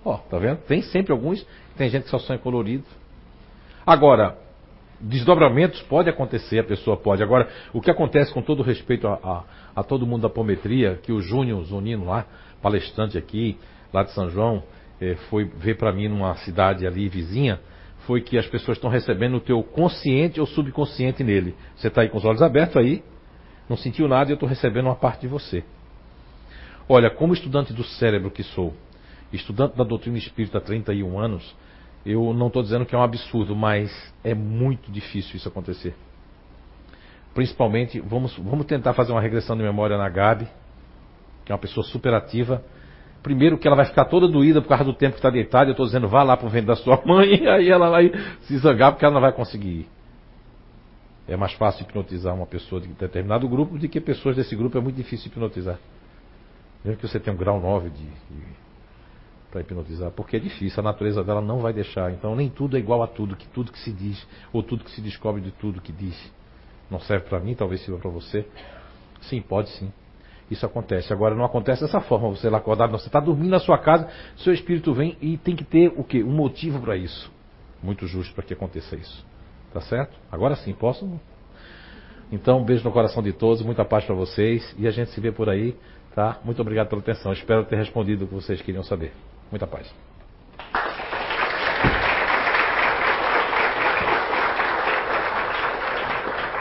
Ó, tá vendo? Tem sempre alguns. Tem gente que só sonha colorido. Agora, desdobramentos pode acontecer, a pessoa pode. Agora, o que acontece com todo respeito a, a, a todo mundo da apometria, que o Júnior Zonino lá, palestrante aqui, lá de São João, eh, foi ver para mim numa cidade ali vizinha, foi que as pessoas estão recebendo o teu consciente ou subconsciente nele. Você está aí com os olhos abertos aí, não sentiu nada e eu estou recebendo uma parte de você. Olha, como estudante do cérebro que sou, estudante da doutrina espírita há 31 anos, eu não estou dizendo que é um absurdo, mas é muito difícil isso acontecer. Principalmente, vamos, vamos tentar fazer uma regressão de memória na Gabi, que é uma pessoa super ativa. Primeiro que ela vai ficar toda doída por causa do tempo que está deitada. Eu estou dizendo, vá lá para o vento da sua mãe, e aí ela vai se zangar porque ela não vai conseguir ir. É mais fácil hipnotizar uma pessoa de determinado grupo do que pessoas desse grupo é muito difícil hipnotizar. Mesmo que você tenha um grau 9 de, de para hipnotizar, porque é difícil, a natureza dela não vai deixar. Então nem tudo é igual a tudo, que tudo que se diz, ou tudo que se descobre de tudo que diz. Não serve para mim, talvez sirva para você. Sim, pode sim. Isso acontece. Agora não acontece dessa forma, você lá acordado, você está dormindo na sua casa, seu espírito vem e tem que ter o quê? Um motivo para isso. Muito justo para que aconteça isso. Tá certo? Agora sim, posso? Então, um beijo no coração de todos, muita paz para vocês e a gente se vê por aí, tá? Muito obrigado pela atenção. Espero ter respondido o que vocês queriam saber. Muita paz.